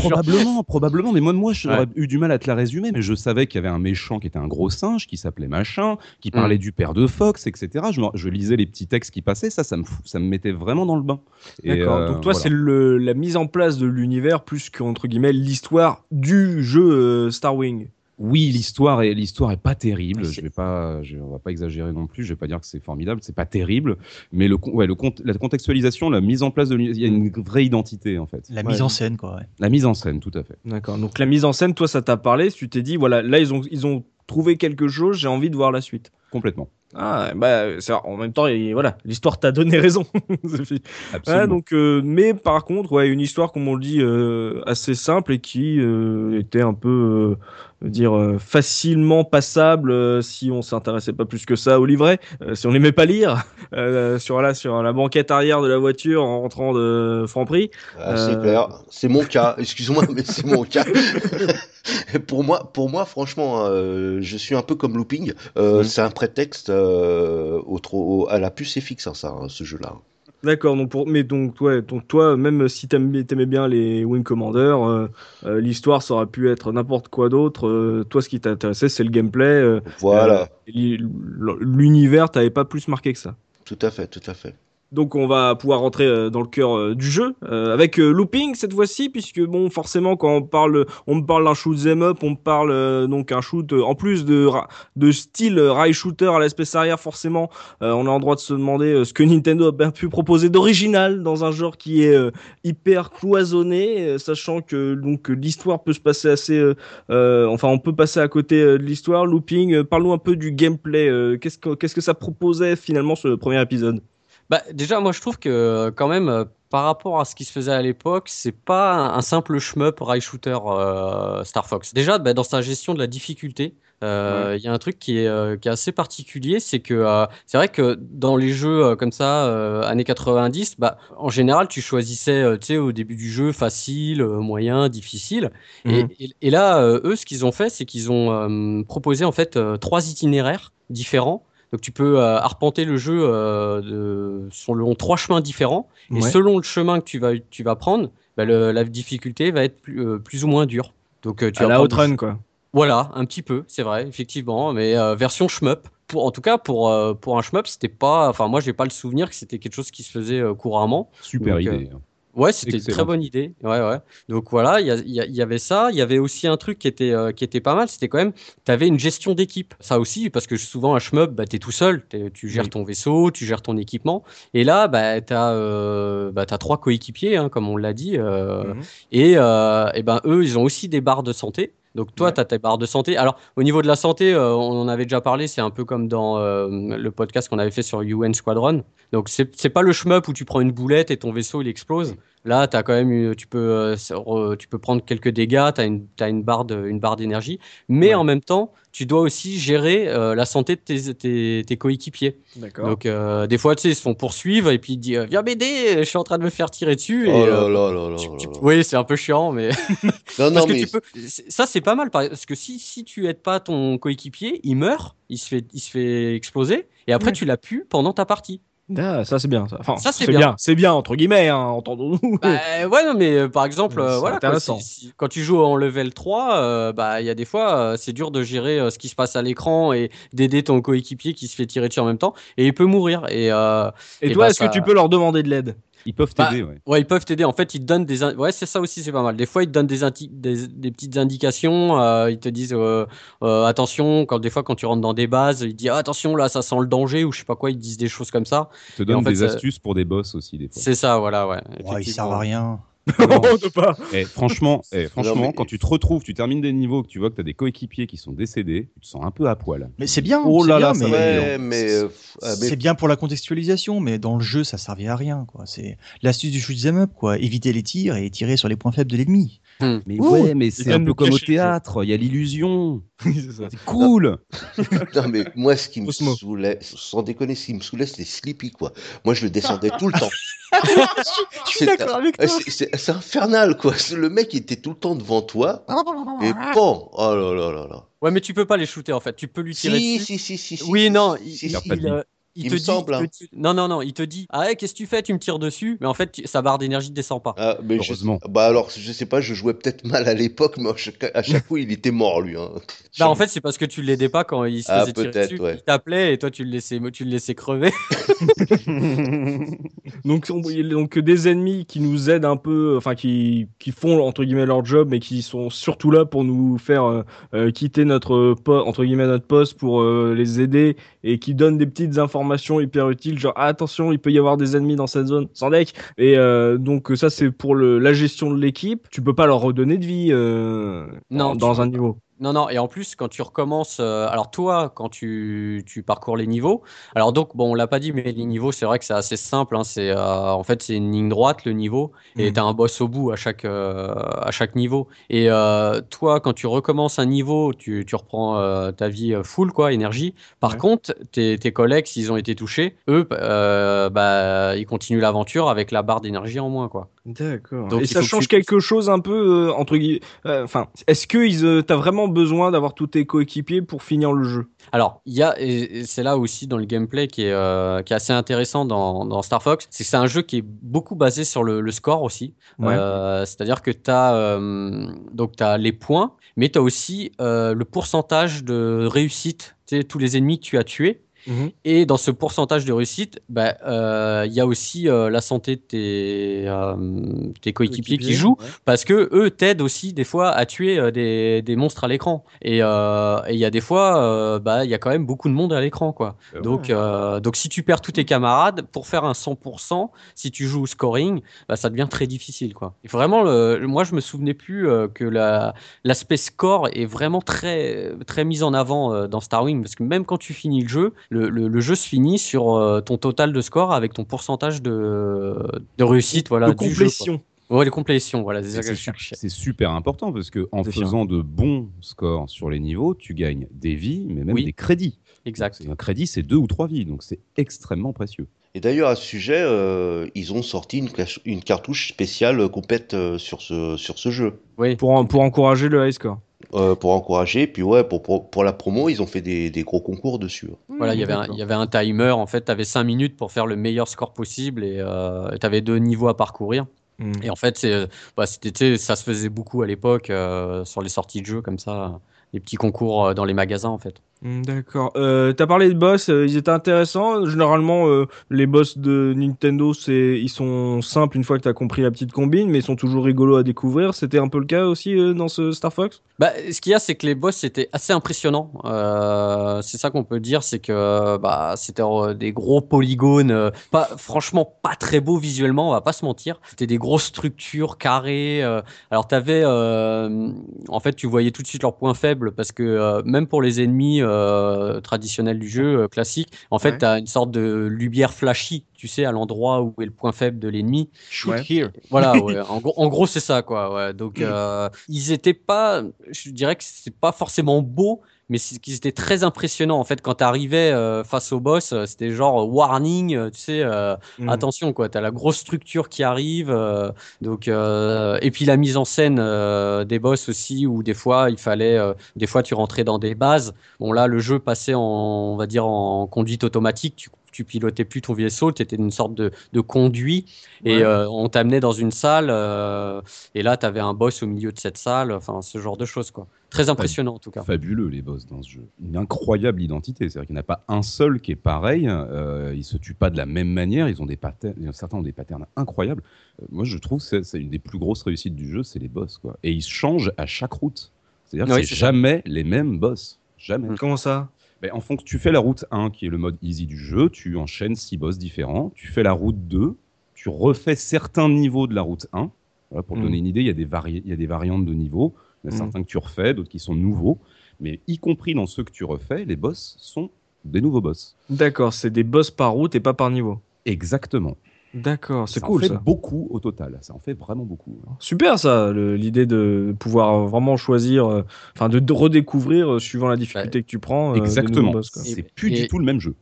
Probablement, probablement. Mais moi, moi, j'aurais Ouais. eu du mal à te la résumer, mais je savais qu'il y avait un méchant qui était un gros singe, qui s'appelait machin, qui Mm. parlait du père de Fox, etc. Je, lisais les petits textes qui passaient, ça, ça me, ça me mettait vraiment dans le bain. Et, D'accord. euh, Donc toi, voilà. c'est le- la mise en place de l'univers plus qu'entre guillemets l'histoire du jeu euh, Star Wing. Oui, l'histoire est l'histoire est pas terrible. C'est- Je vais pas, je, on va pas exagérer non plus. Je vais pas dire que c'est formidable. C'est pas terrible, mais le, con- ouais, le la contextualisation, la mise en place de, il y a une vraie identité en fait. La Ouais. mise en scène, quoi. ouais. La mise en scène, tout à fait. D'accord. Donc la mise en scène, toi, ça t'a parlé. Tu t'es dit, voilà, là, ils ont, ils ont trouvé quelque chose. J'ai envie de voir la suite. Complètement. Ah, bah, c'est en même temps, et voilà, l'histoire t'a donné raison. *laughs* Ouais, donc, euh, mais par contre, ouais, une histoire, comme on le dit, euh, assez simple et qui euh, était un peu, euh, dire, euh, facilement passable euh, si on s'intéressait pas plus que ça au livret, euh, si on n'aimait pas lire, *laughs* euh, sur la sur la banquette arrière de la voiture en rentrant de Franprix. Ah, c'est Euh, clair, c'est mon cas. *laughs* Excuse-moi, mais c'est mon cas. pour moi, pour moi, franchement, euh, je suis un peu comme Looping. Euh, Mm. C'est un prétexte euh, au, trop- au- à la puce est fixe, hein, ça, hein, ce jeu-là. D'accord, donc pour, mais donc toi, donc toi, même si t'aimais, t'aimais bien les Wing Commander, euh, euh, l'histoire ça aurait pu être n'importe quoi d'autre. euh, toi, ce qui t'intéressait, c'est le gameplay. Voilà, et l'univers, t'avais pas plus marqué que ça. tout à fait, tout à fait. Donc on va pouvoir rentrer euh, dans le cœur euh, du jeu euh, avec looping cette fois-ci puisque bon forcément quand on parle on me parle d'un shoot 'em up on me parle donc un shoot en plus de de style rail shooter à l'espèce arrière forcément on a le droit de se demander ce que Nintendo a bien pu proposer d'original dans un genre qui est hyper cloisonné sachant que donc l'histoire peut se passer assez enfin on peut passer à côté de l'histoire. Looping parle-nous un peu du gameplay qu'est-ce que qu'est-ce que ça proposait finalement ce premier épisode? Bah, déjà, moi, je trouve que quand même, euh, par rapport à ce qui se faisait à l'époque, c'est pas un, un simple shmup rail shooter euh, Star Fox. Déjà, bah, dans sa gestion de la difficulté, euh, il y a un truc qui est, qui est assez particulier, c'est que c'est vrai que dans les jeux comme ça, années 90, bah, en général, tu choisissais, tu sais, au début du jeu, facile, moyen, difficile. Et, Mhm. et- et là, eux, ce qu'ils ont fait, c'est qu'ils ont proposé en fait trois itinéraires différents. Donc tu peux euh, arpenter le jeu euh, de, sur le long trois chemins différents. Et Ouais. selon le chemin que tu vas, tu vas prendre, bah, le- la difficulté va être plus, euh, plus ou moins dure. Donc euh, tu à la Outrun quoi Voilà, un petit peu, c'est vrai, effectivement, mais euh, version shmup. Pour, en tout cas, pour, euh, pour un shmup, c'était pas. Enfin, moi, j'ai pas le souvenir que c'était quelque chose qui se faisait euh, couramment. Super Donc, euh, idée. Ouais, c'était une très bonne idée. Ouais, ouais. Donc voilà, il y, avait ça. Il y avait aussi un truc qui était, euh, qui était pas mal. C'était quand même, tu avais une gestion d'équipe. Ça aussi, parce que souvent, un shmup, bah, tu es tout seul. Tu gères Oui. ton vaisseau, tu gères ton équipement. Et là, bah, tu as, euh, bah, trois coéquipiers, hein, comme on l'a dit. euh, Mhm. Et, et ben, eux, ils ont aussi des barres de santé. Donc toi, Ouais. tu as tes barres de santé. Alors, au niveau de la santé, euh, on en avait déjà parlé, c'est un peu comme dans euh, le podcast qu'on avait fait sur UN Squadron. Donc, c'est c'est pas le shmup où tu prends une boulette et ton vaisseau, il explose. Là, as quand même, eu- tu peux, euh, tu peux prendre quelques dégâts, tu as une, t'as une barre de- une barre d'énergie. Mais Ouais. en même temps, tu dois aussi gérer euh, la santé de tes, tes, tes coéquipiers. Donc, euh, des fois, tu sais, ils se font poursuivre et puis ils disent, Viens m'aider, je suis en train de me faire tirer dessus. Oh et, là là tu- tu- oui, c'est un peu chiant, mais *laughs* Non, parce non, que mais tu peux. Ça, c'est pas mal parce que si, si tu aides pas ton coéquipier, il meurt, il se fait, il se fait exploser, et après Ouais. tu l'as pu pendant ta partie. Ah, ça c'est bien. Ça, enfin, Ça, c'est bien. bien. C'est bien entre guillemets, hein, entendons-nous. Bah, *laughs* ouais, non, mais euh, par exemple, euh, voilà, quoi, intéressant. si- si- quand tu joues en level 3, euh, bah, il y a des fois, euh, c'est dur de gérer euh, ce qui se passe à l'écran et d'aider ton coéquipier qui se fait tirer dessus en même temps, et il peut mourir. Et euh, Et, Et toi, bah, est-ce ça- que tu peux leur demander de l'aide? Ils peuvent Bah, t'aider, ouais. ouais, ils peuvent t'aider. En fait, ils te donnent des, in- ouais, c'est ça aussi, c'est pas mal. Des fois, ils te donnent des, indi- des, des petites indications. euh, ils te disent euh, euh, attention quand des fois quand tu rentres dans des bases, ils te disent Ah, attention là, ça sent le danger ou je sais pas quoi. Ils te disent des choses comme ça. Ils te donnent en fait, des astuces pour des boss aussi, des fois. C'est ça, voilà, ouais. Ouais, ils servent à rien. Non. On peut pas. Eh, franchement, eh, franchement mais- quand tu te retrouves, tu termines des niveaux, que tu vois que tu as des coéquipiers qui sont décédés, tu te sens un peu à poil. Mais c'est bien. Oh c'est là bien, là, mais- mais, euh, ah, mais- C'est bien pour la contextualisation, mais dans le jeu, ça servait à rien. quoi. C'est l'astuce du shoot 'em up, quoi. Éviter les tirs et tirer sur les points faibles de l'ennemi. Mais Ouh, ouais, mais c'est un peu comme au théâtre, il y a l'illusion. *laughs* C'est cool. Non, mais moi, ce qui me saoulait, sans déconner, ce qui me saoulait, c'était Sleepy, quoi. Moi, je le descendais tout le temps. *laughs* Je suis C'est- d'accord avec toi. C'est c'est- c'est infernal, quoi. C'est- Le mec était tout le temps devant toi. Et bon, oh là là là là. Ouais, mais tu peux pas les shooter en fait. Tu peux lui tirer Si, dessus. si, si, si, si. oui, si, non, si, il, si, il- euh, il Il te me dit, semble, il te hein. non, non, non, il te dit, ah ouais, qu'est-ce que tu fais? Tu me tires dessus, mais en fait, tu- sa barre d'énergie ne descend pas. Ah, mais je- Heureusement. bah alors, je sais pas, je jouais peut-être mal à l'époque, mais à chaque, à chaque coup, il était mort, lui. Hein. *laughs* Bah, en fait, c'est parce que tu l'aidais pas quand il se Ah, faisait tirer peut-être, dessus. ouais. Il t'appelait et toi, tu le laissais, tu le laissais crever. *laughs* *laughs* Donc, on- donc des ennemis qui nous aident un peu, enfin qui, qui font entre guillemets leur job, mais qui sont surtout là pour nous faire euh, euh, quitter notre po- entre guillemets notre poste pour euh, les aider et qui donnent des petites informations hyper utiles, genre ah, attention, il peut y avoir des ennemis dans cette zone, sans deck. Et euh, donc ça c'est pour le, la gestion de l'équipe. Tu peux pas leur redonner de vie euh, Non, dans un niveau. Non, non, et en plus, quand tu recommences, euh, alors toi, quand tu, tu parcours les niveaux, alors donc, bon, on l'a pas dit, mais les niveaux, c'est vrai que c'est assez simple, hein, c'est, euh, en fait, c'est une ligne droite, le niveau, et Mhm. tu as un boss au bout à chaque, euh, à chaque niveau. Et toi, quand tu recommences un niveau, tu, tu reprends ta vie full, quoi, énergie. Par Ouais. contre, tes, tes collègues, s'ils ont été touchés, eux, bah, ils continuent l'aventure avec la barre d'énergie en moins, quoi. D'accord. Donc, Et ça que change tu- quelque chose un peu entre guillemets. Enfin, est-ce que euh, t'as vraiment besoin d'avoir tous tes coéquipiers pour finir le jeu Alors, il y a, et c'est là aussi dans le gameplay qui est, euh, qui est assez intéressant dans, dans Star Fox, c'est que c'est un jeu qui est beaucoup basé sur le, le score aussi. Ouais. Euh, C'est-à-dire que tu as, donc as les points, mais tu as aussi euh, le pourcentage de réussite, tous les ennemis que tu as tués. Et dans ce pourcentage de réussite, bah, euh, il y a aussi euh, la santé de tes, euh, tes coéquipiers qui jouent, ouais. parce que eux t'aident aussi des fois à tuer des, des monstres à l'écran. Et il y a des fois, bah, il y a quand même beaucoup de monde à l'écran, quoi. Donc, donc si tu perds tous tes camarades, pour faire un 100%, si tu joues au scoring, bah, ça devient très difficile, quoi. Et vraiment, le, moi, je me souvenais plus que la, l'aspect score est vraiment très, très mis en avant dans Star Wing, parce que même quand tu finis le jeu, le, le, le jeu se finit sur euh, ton total de score avec ton pourcentage de, de réussite, voilà, de du jeu, complétion. quoi. Ouais, de complétion, voilà, c'est super important parce que en faisant de bons scores sur les niveaux, tu gagnes des vies, mais même Oui. des crédits. Exact. Un crédit, c'est deux ou trois vies, donc c'est extrêmement précieux. Et d'ailleurs, à ce sujet, euh, ils ont sorti une, cartouche spéciale euh, complète euh, sur ce, sur ce jeu. Oui. Pour, en- pour encourager le high score. Euh, pour encourager, puis ouais, pour, pour, pour la promo, ils ont fait des, des gros concours dessus. Voilà, il y avait un, il y avait un timer. En fait, tu avais 5 minutes pour faire le meilleur score possible et tu avais deux niveaux à parcourir. Mm. Et en fait, c'est, euh, bah, ça se faisait beaucoup à l'époque euh, sur les sorties de jeux comme ça, des petits concours euh, dans les magasins en fait. Hmm, D'accord. Euh, T'as parlé de boss, euh, ils étaient intéressants. Généralement, euh, les boss de Nintendo, ils sont simples une fois que t'as compris la petite combine, mais ils sont toujours rigolos à découvrir. C'était un peu le cas aussi dans ce Star Fox? Bah, ce qu'il y a, c'est que les boss étaient assez impressionnants. Euh, c'est ça qu'on peut dire, c'est que bah, c'était des gros polygones, pas franchement pas très beaux visuellement, on va pas se mentir. C'était des grosses structures carrées. alors t'avais, en fait, tu voyais tout de suite leurs points faibles parce que même pour les ennemis euh, traditionnels du jeu euh, classique, en fait, Ouais. t'as une sorte de lumière flashy, tu sais, à l'endroit où est le point faible de l'ennemi. Shoot Ouais. here. Voilà, *laughs* ouais. en, gros, en gros, c'est ça, quoi. Ouais. Donc, euh, ils étaient pas, je dirais que c'est pas forcément beau, mais c'est qu'ils étaient très impressionnants. En fait, quand t'arrivais euh, face au boss, euh, c'était genre euh, warning, tu sais, euh, Hmm. attention, quoi. T'as la grosse structure qui arrive, euh, donc, et puis la mise en scène des boss aussi, où des fois il fallait, des fois tu rentrais dans des bases. Bon, là, le jeu passait en, on va dire, en conduite automatique. Tu, tu pilotais plus ton vaisseau, tu étais une sorte de, de conduit et Ouais. euh, on t'amenait dans une salle euh, et là tu avais un boss au milieu de cette salle, enfin ce genre de choses quoi. Très impressionnant en tout cas. Fabuleux les boss dans ce jeu. Une incroyable identité. C'est-à-dire qu'il n'y en a pas un seul qui est pareil. Euh, ils se tuent pas de la même manière. Ils ont des patterns. Certains ont des patterns incroyables. Euh, moi, je trouve que c'est une des plus grosses réussites du jeu, c'est les boss quoi. Et ils changent à chaque route. C'est-à-dire que Oui, c'est ça. jamais les mêmes boss. Jamais. Comment ça? Ben, en fonction, tu fais la route 1 qui est le mode easy du jeu, tu enchaînes 6 boss différents, tu fais la route 2, tu refais certains niveaux de la route 1. Voilà, pour te Mm. donner une idée, il y, a des vari- il y a des variantes de niveaux, il y a Mm. certains que tu refais, d'autres qui sont nouveaux, mais y compris dans ceux que tu refais, les boss sont des nouveaux boss. D'accord, c'est des boss par route et pas par niveau. Exactement. D'accord, c'est ça cool en fait ça. beaucoup au total, ça en fait vraiment beaucoup. Super ça, l'idée de pouvoir vraiment choisir, euh, enfin de, de redécouvrir euh, suivant la difficulté que tu prends. euh, Exactement, c'est plus et- du tout le même jeu.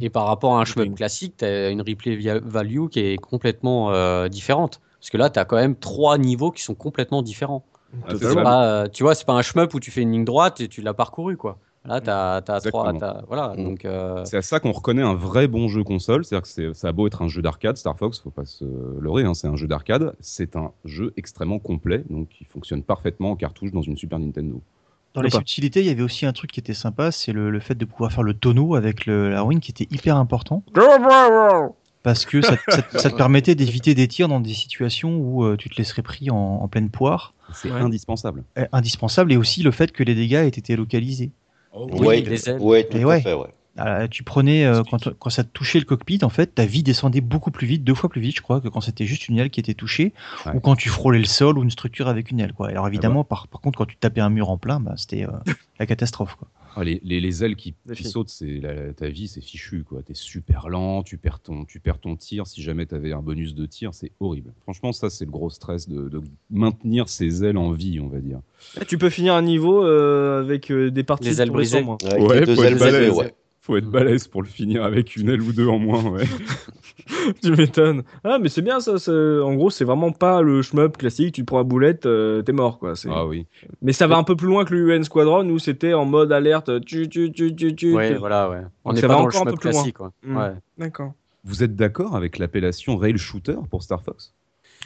Et par rapport à un shmup classique, tu as une replay value qui est complètement euh, différente. Parce que là, tu as quand même trois niveaux qui sont complètement différents. Ah, pas, euh, tu vois, c'est pas un shmup où tu fais une ligne droite et tu l'as parcouru, quoi. Là, tu as, trois. Exactement. t'as- Voilà, Mm. donc. euh, C'est à ça qu'on reconnaît un vrai bon jeu console. C'est-à-dire que c'est- ça a beau être un jeu d'arcade, Star Fox, faut pas se leurrer, hein, c'est un jeu d'arcade. C'est un jeu extrêmement complet, donc il fonctionne parfaitement en cartouche dans une Super Nintendo. Dans les subtilités, il y avait aussi un truc qui était sympa, c'est le, le fait de pouvoir faire le tonneau avec le, la wing qui était hyper important parce que ça, ça- *laughs* ça te permettait d'éviter des tirs dans des situations où euh, tu te laisserais pris en, en pleine poire. C'est Ouais. indispensable. Indispensable et aussi le fait que les dégâts aient été localisés. Oui, ouais, les ailes. ouais, tout Et à ouais. fait, ouais. Euh, tu prenais euh, quand, quand ça te touchait le cockpit, en fait, ta vie descendait beaucoup plus vite, deux fois plus vite, je crois, que quand c'était juste une aile qui était touchée, Ouais. ou quand tu frôlais le sol ou une structure avec une aile. Quoi. Alors évidemment, bah. par, par contre, quand tu tapais un mur en plein, bah, c'était euh, *laughs* la catastrophe. Quoi. Ah, les, les- les ailes qui, qui sautent, c'est la- ta vie, c'est fichu. quoi. T'es super lent, tu perds ton, tu perds ton tir. Si jamais t'avais un bonus de tir, c'est horrible. Franchement, ça, c'est le gros stress de, de maintenir ses ailes en vie, on va dire. Eh, Tu peux finir un niveau euh, avec euh, des parties Les de ailes brisées. Ouais, être ailes brisées, balèze. ouais. Faut être balèze pour le finir avec une aile ou deux en moins. Ouais. *laughs* tu m'étonnes. Ah mais c'est bien ça. En gros, c'est vraiment pas le shmup classique. Tu prends la boulette, euh, t'es mort quoi. C'est- ah oui. Mais ça va un peu plus loin que le UN Squadron où c'était en mode alerte. Tu tu tu tu tu. Ouais, tu- voilà, ouais. On n'est pas dans le encore un peu shmup plus loin. classique, quoi. Mm. Ouais. D'accord. Vous êtes d'accord avec l'appellation rail shooter pour Star Fox?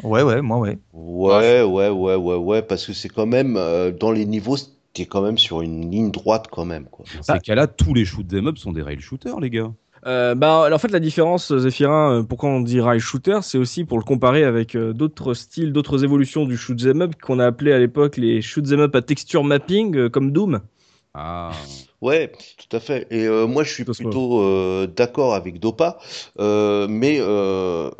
Ouais, ouais, moi, ouais. Ouais, ouais, ouais, ouais, ouais, parce que c'est quand même, euh, dans les niveaux, t'es quand même sur une ligne droite quand même, quoi. Dans ces cas-là, tous les shoot 'em up sont des rail shooters, les gars. Euh, bah, en fait, la différence, Zephyrin, euh, pourquoi on dit rail shooter, c'est aussi pour le comparer avec euh, d'autres styles, d'autres évolutions du shoot 'em up qu'on a appelé à l'époque les shoot 'em up à texture mapping, euh, comme Doom. Ah. Ouais, tout à fait. Et euh, moi, je suis plutôt euh, d'accord avec Dopa, euh, mais euh,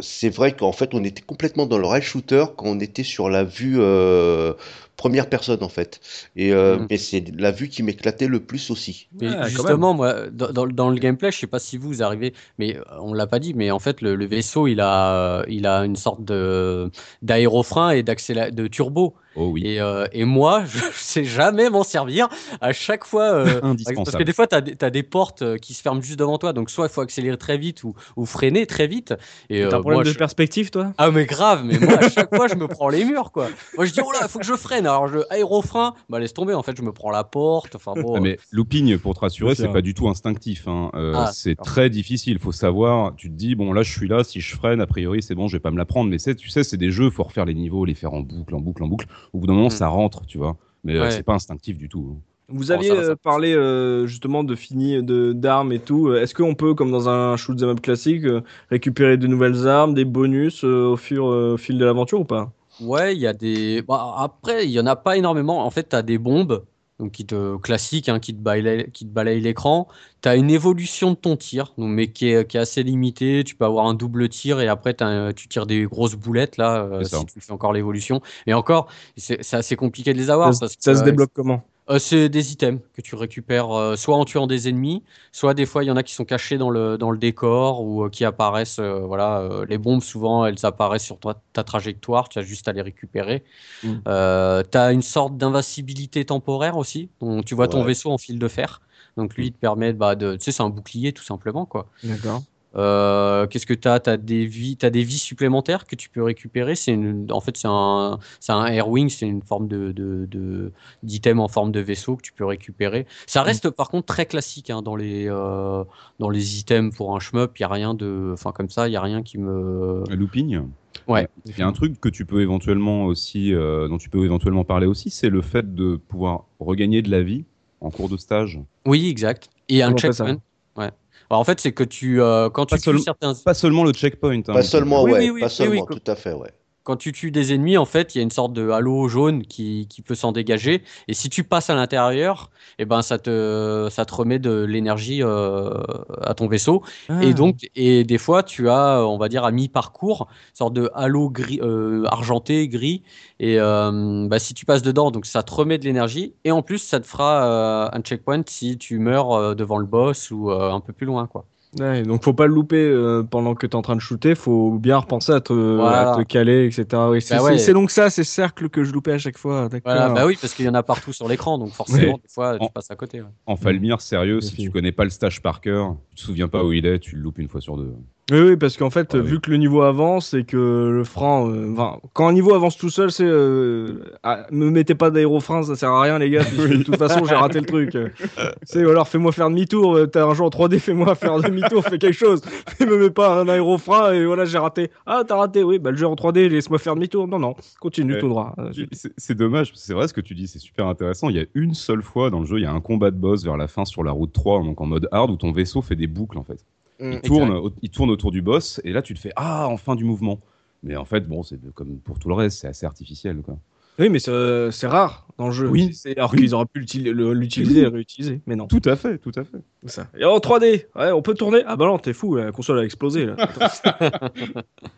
c'est vrai qu'en fait, on était complètement dans le rail shooter quand on était sur la vue euh, première personne, en fait. Et euh, Mhm. mais c'est la vue qui m'éclatait le plus aussi. Mais quand justement, moi, dans, dans- dans le gameplay, je sais pas si vous, arrivez, mais euh, on l'a pas dit, mais en fait, le, le vaisseau, il a, euh, il a une sorte de d'aérofrein et d'accélé- de turbo. Oh oui. Et, euh, et moi, *laughs* je sais jamais m'en servir. À chaque fois, euh, *laughs* parce que des fois, tu as, des portes qui se ferment juste devant toi, donc soit il faut accélérer très vite ou, ou freiner très vite. Et T'as euh, un problème moi, de je- perspective, toi? Ah mais grave, mais moi à chaque fois je me prends les murs quoi. Moi je dis oh là il faut que je freine, alors je aérofrein, bah laisse tomber en fait je me prends la porte, enfin bon. *laughs* Mais looping, pour te rassurer, C'est pas du tout instinctif. hein. Euh, Ah, c'est très difficile. Faut savoir. Tu te dis bon là, je suis là. Si je freine, a priori, c'est bon, je vais pas me la prendre. Mais c'est, tu sais, c'est des jeux. Faut refaire les niveaux, les faire en boucle, en boucle, en boucle. Au bout d'un moment, Mm. ça rentre, tu vois. Mais euh, Ouais. c'est pas instinctif du tout. Vous Oh, aviez ça va, ça euh, va. parlé euh, justement de fini de d'armes et tout. Est-ce qu'on peut, comme dans un shoot 'em up classique, euh, récupérer de nouvelles armes, des bonus euh, au fur euh, au fil de l'aventure ou pas? Ouais, il y a des. Bah, après, il y en a pas énormément. En fait, tu as des bombes, donc qui te classiques, hein, qui te balayent, qui te balayent l'écran. Tu as une évolution de ton tir, donc, mais qui est, qui est assez limitée. Tu peux avoir un double tir et après t'as un- tu tires des grosses boulettes là, euh, si tu fais encore l'évolution. Et encore, c'est assez compliqué de les avoir. Ça, parce ça que, se euh, débloque comment? Euh, c'est des items que tu récupères euh, soit en tuant des ennemis, soit des fois il y en a qui sont cachés dans le, dans le décor ou euh, qui apparaissent. voilà, les bombes souvent elles apparaissent sur toi- ta trajectoire, tu as juste à les récupérer. Mm. Tu as une sorte d'invincibilité temporaire aussi, donc tu vois ton Ouais. vaisseau en fil de fer. Donc lui il te permet bah, de. Tu sais, c'est un bouclier tout simplement quoi. D'accord. Euh, Qu'est-ce que tu as Tu as des vies, t'as des vies supplémentaires que tu peux récupérer? C'est une, en fait c'est un, c'est un airwing, c'est une forme de, de, de- d'item en forme de vaisseau que tu peux récupérer. Ça reste par contre très classique hein, dans les euh, dans les items pour un shmup. Il y a rien de, enfin comme ça, il y a rien qui me. Un Looping? Ouais. Il y a un truc que tu peux éventuellement aussi, euh, dont tu peux éventuellement parler aussi, c'est le fait de pouvoir regagner de la vie en cours de stage. Oui, exact. Et un checkpoint. Alors en fait c'est que tu euh, quand Pas tu seul- tues certains Pas seulement le checkpoint. hein, Pas seulement, Oui, ouais, oui, oui, pas oui, seulement, oui, tout à fait, ouais. Quand tu tues des ennemis, en fait, il y a une sorte de halo jaune qui, qui peut s'en dégager. Et si tu passes à l'intérieur, eh ben, ça te, ça te remet de l'énergie euh, à ton vaisseau. Ah. Et donc, et des fois, tu as, on va dire, à mi-parcours, une sorte de halo gris, euh, argenté, gris. Et euh, bah, si tu passes dedans, donc ça te remet de l'énergie. Et en plus, ça te fera un checkpoint si tu meurs devant le boss ou un peu plus loin, quoi. Ouais, donc faut pas le louper euh, pendant que tu es en train de shooter, faut bien repenser à te, Voilà. à te caler, etc. Oui, c'est Bah ouais. donc ça, ces cercles que je loupais à chaque fois. Voilà, bah oui, parce qu'il y en a partout sur l'écran, donc forcément, des fois, tu passes à côté. ouais. En Falmir, sérieux, si tu connais pas le stage par cœur, tu te souviens pas où il est, tu le loupes une fois sur deux. Oui, oui, parce qu'en fait, oui. vu que le niveau avance et que le frein, euh, enfin, quand un niveau avance tout seul, c'est, euh, ah, me mettez pas d'aérofrein, ça sert à rien, les gars. *laughs* puisque de toute façon, j'ai raté le truc. *laughs* C'est ou alors fais-moi faire demi-tour. euh, T'as un jeu en 3D, fais-moi faire demi-tour, fais quelque chose. *laughs* Mais me mets pas un aérofrein et voilà, j'ai raté. Ah, t'as raté, oui, bah le jeu en 3D, laisse-moi faire demi-tour. Non, non, continue Ouais. tout droit. C'est dommage, c'est vrai ce que tu dis, c'est super intéressant. Il y a une seule fois dans le jeu, il y a un combat de boss vers la fin sur la route 3, donc en mode hard, où ton vaisseau fait des boucles en fait. Mm. Il tourne, il tourne autour du boss, et là tu te fais Ah, enfin du mouvement. Mais en fait, bon, c'est comme pour tout le reste, c'est assez artificiel. Quoi. Oui, mais c'est rare dans le jeu. Oui. C'est- Alors Oui. qu'ils auraient pu l'utiliser et réutiliser, mais non. Tout à fait, tout à fait. Ça. Et en 3D, ouais, on peut tourner Ah bah non, t'es fou, la console a explosé là. *laughs* Attends,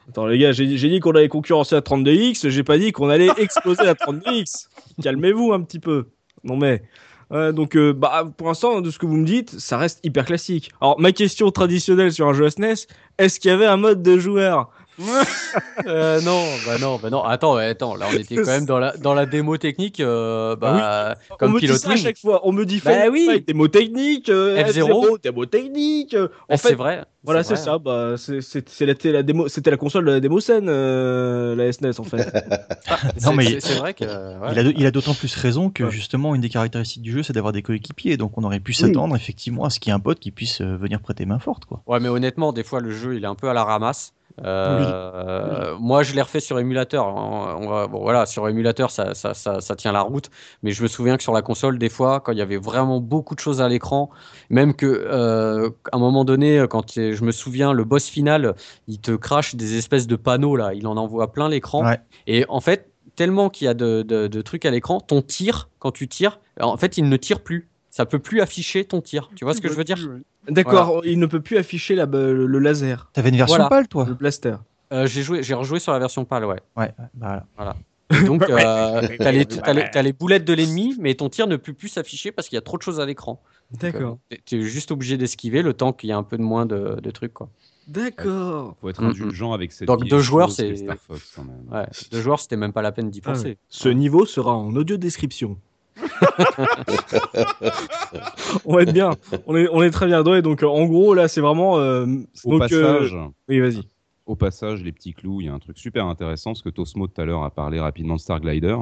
Attends, les gars, j'ai j'ai dit qu'on allait concurrencer à 32X, j'ai pas dit qu'on allait exploser à 32X. Calmez-vous un petit peu. Non mais. Ouais, donc, euh, bah, pour l'instant, de ce que vous me dites, ça reste hyper classique. Alors, ma question traditionnelle sur un jeu SNES, est-ce qu'il y avait un mode de joueur? Euh, non, bah non, bah non. Attends, attends. Là, on *laughs* était quand même dans la dans la démo technique, euh, bah, On comme me dit ça à chaque fois. On me dit Bah oui. Fight, démo technique, euh, F0, F0, démo technique. euh, en Eh, fait, c'est vrai. Voilà, c'est ça. Bah, c'était la démo, c'était la console de la démo scène, euh, la SNES en fait. *laughs* C'est- Non, mais- c'est- vrai que. ouais. Il a, il a d'autant plus raison que Ouais. justement une des caractéristiques du jeu c'est d'avoir des coéquipiers donc on aurait pu s'attendre effectivement à ce qu'il y ait un pote qui puisse venir prêter main forte quoi. Ouais, mais honnêtement, des fois, le jeu, il est un peu à la ramasse. Euh, Moi, je l'ai refait sur émulateur. On- va- bon, voilà, sur émulateur, ça, ça, ça, ça tient la route. Mais je me souviens que sur la console, des fois, quand il y avait vraiment beaucoup de choses à l'écran, même que euh, à un moment donné, quand je me souviens, le boss final, il te crache des espèces de panneaux là. Il en envoie plein l'écran. Ouais. Et en fait, tellement qu'il y a de, de- de trucs à l'écran, ton tir, quand tu tires, en fait, il ne tire plus. Ça peut plus afficher ton tir. Tu vois ce que je veux dire? D'accord, il ne peut plus afficher la, le, le laser, T'avais une version Voilà. pâle toi? Le blaster. Euh, J'ai joué, j'ai rejoué sur la version pâle, ouais. Ouais, ouais, bah voilà. Et *laughs* donc, euh, t'as les, t'as les- t'as les boulettes de l'ennemi, mais ton tir ne peut plus s'afficher parce qu'il y a trop de choses à l'écran. D'accord. Donc, euh, T'es juste obligé d'esquiver le temps qu'il y a un peu de moins de, de trucs, quoi. D'accord. Faut être Mm, indulgent avec cette Donc, deux joueurs, c'est- Star Fox, quand même. Ouais. Deux joueurs, c'était même pas la peine d'y Ah penser. ouais. Ce niveau sera en audio description. On va être bien. On est, on est très bien. Ouais, donc, en gros, là, c'est vraiment. euh, Au donc, euh, passage, Oui, vas-y. au passage, les petits clous, il y a un truc super intéressant, parce que Tosmo tout à l'heure a parlé rapidement de Star Glider,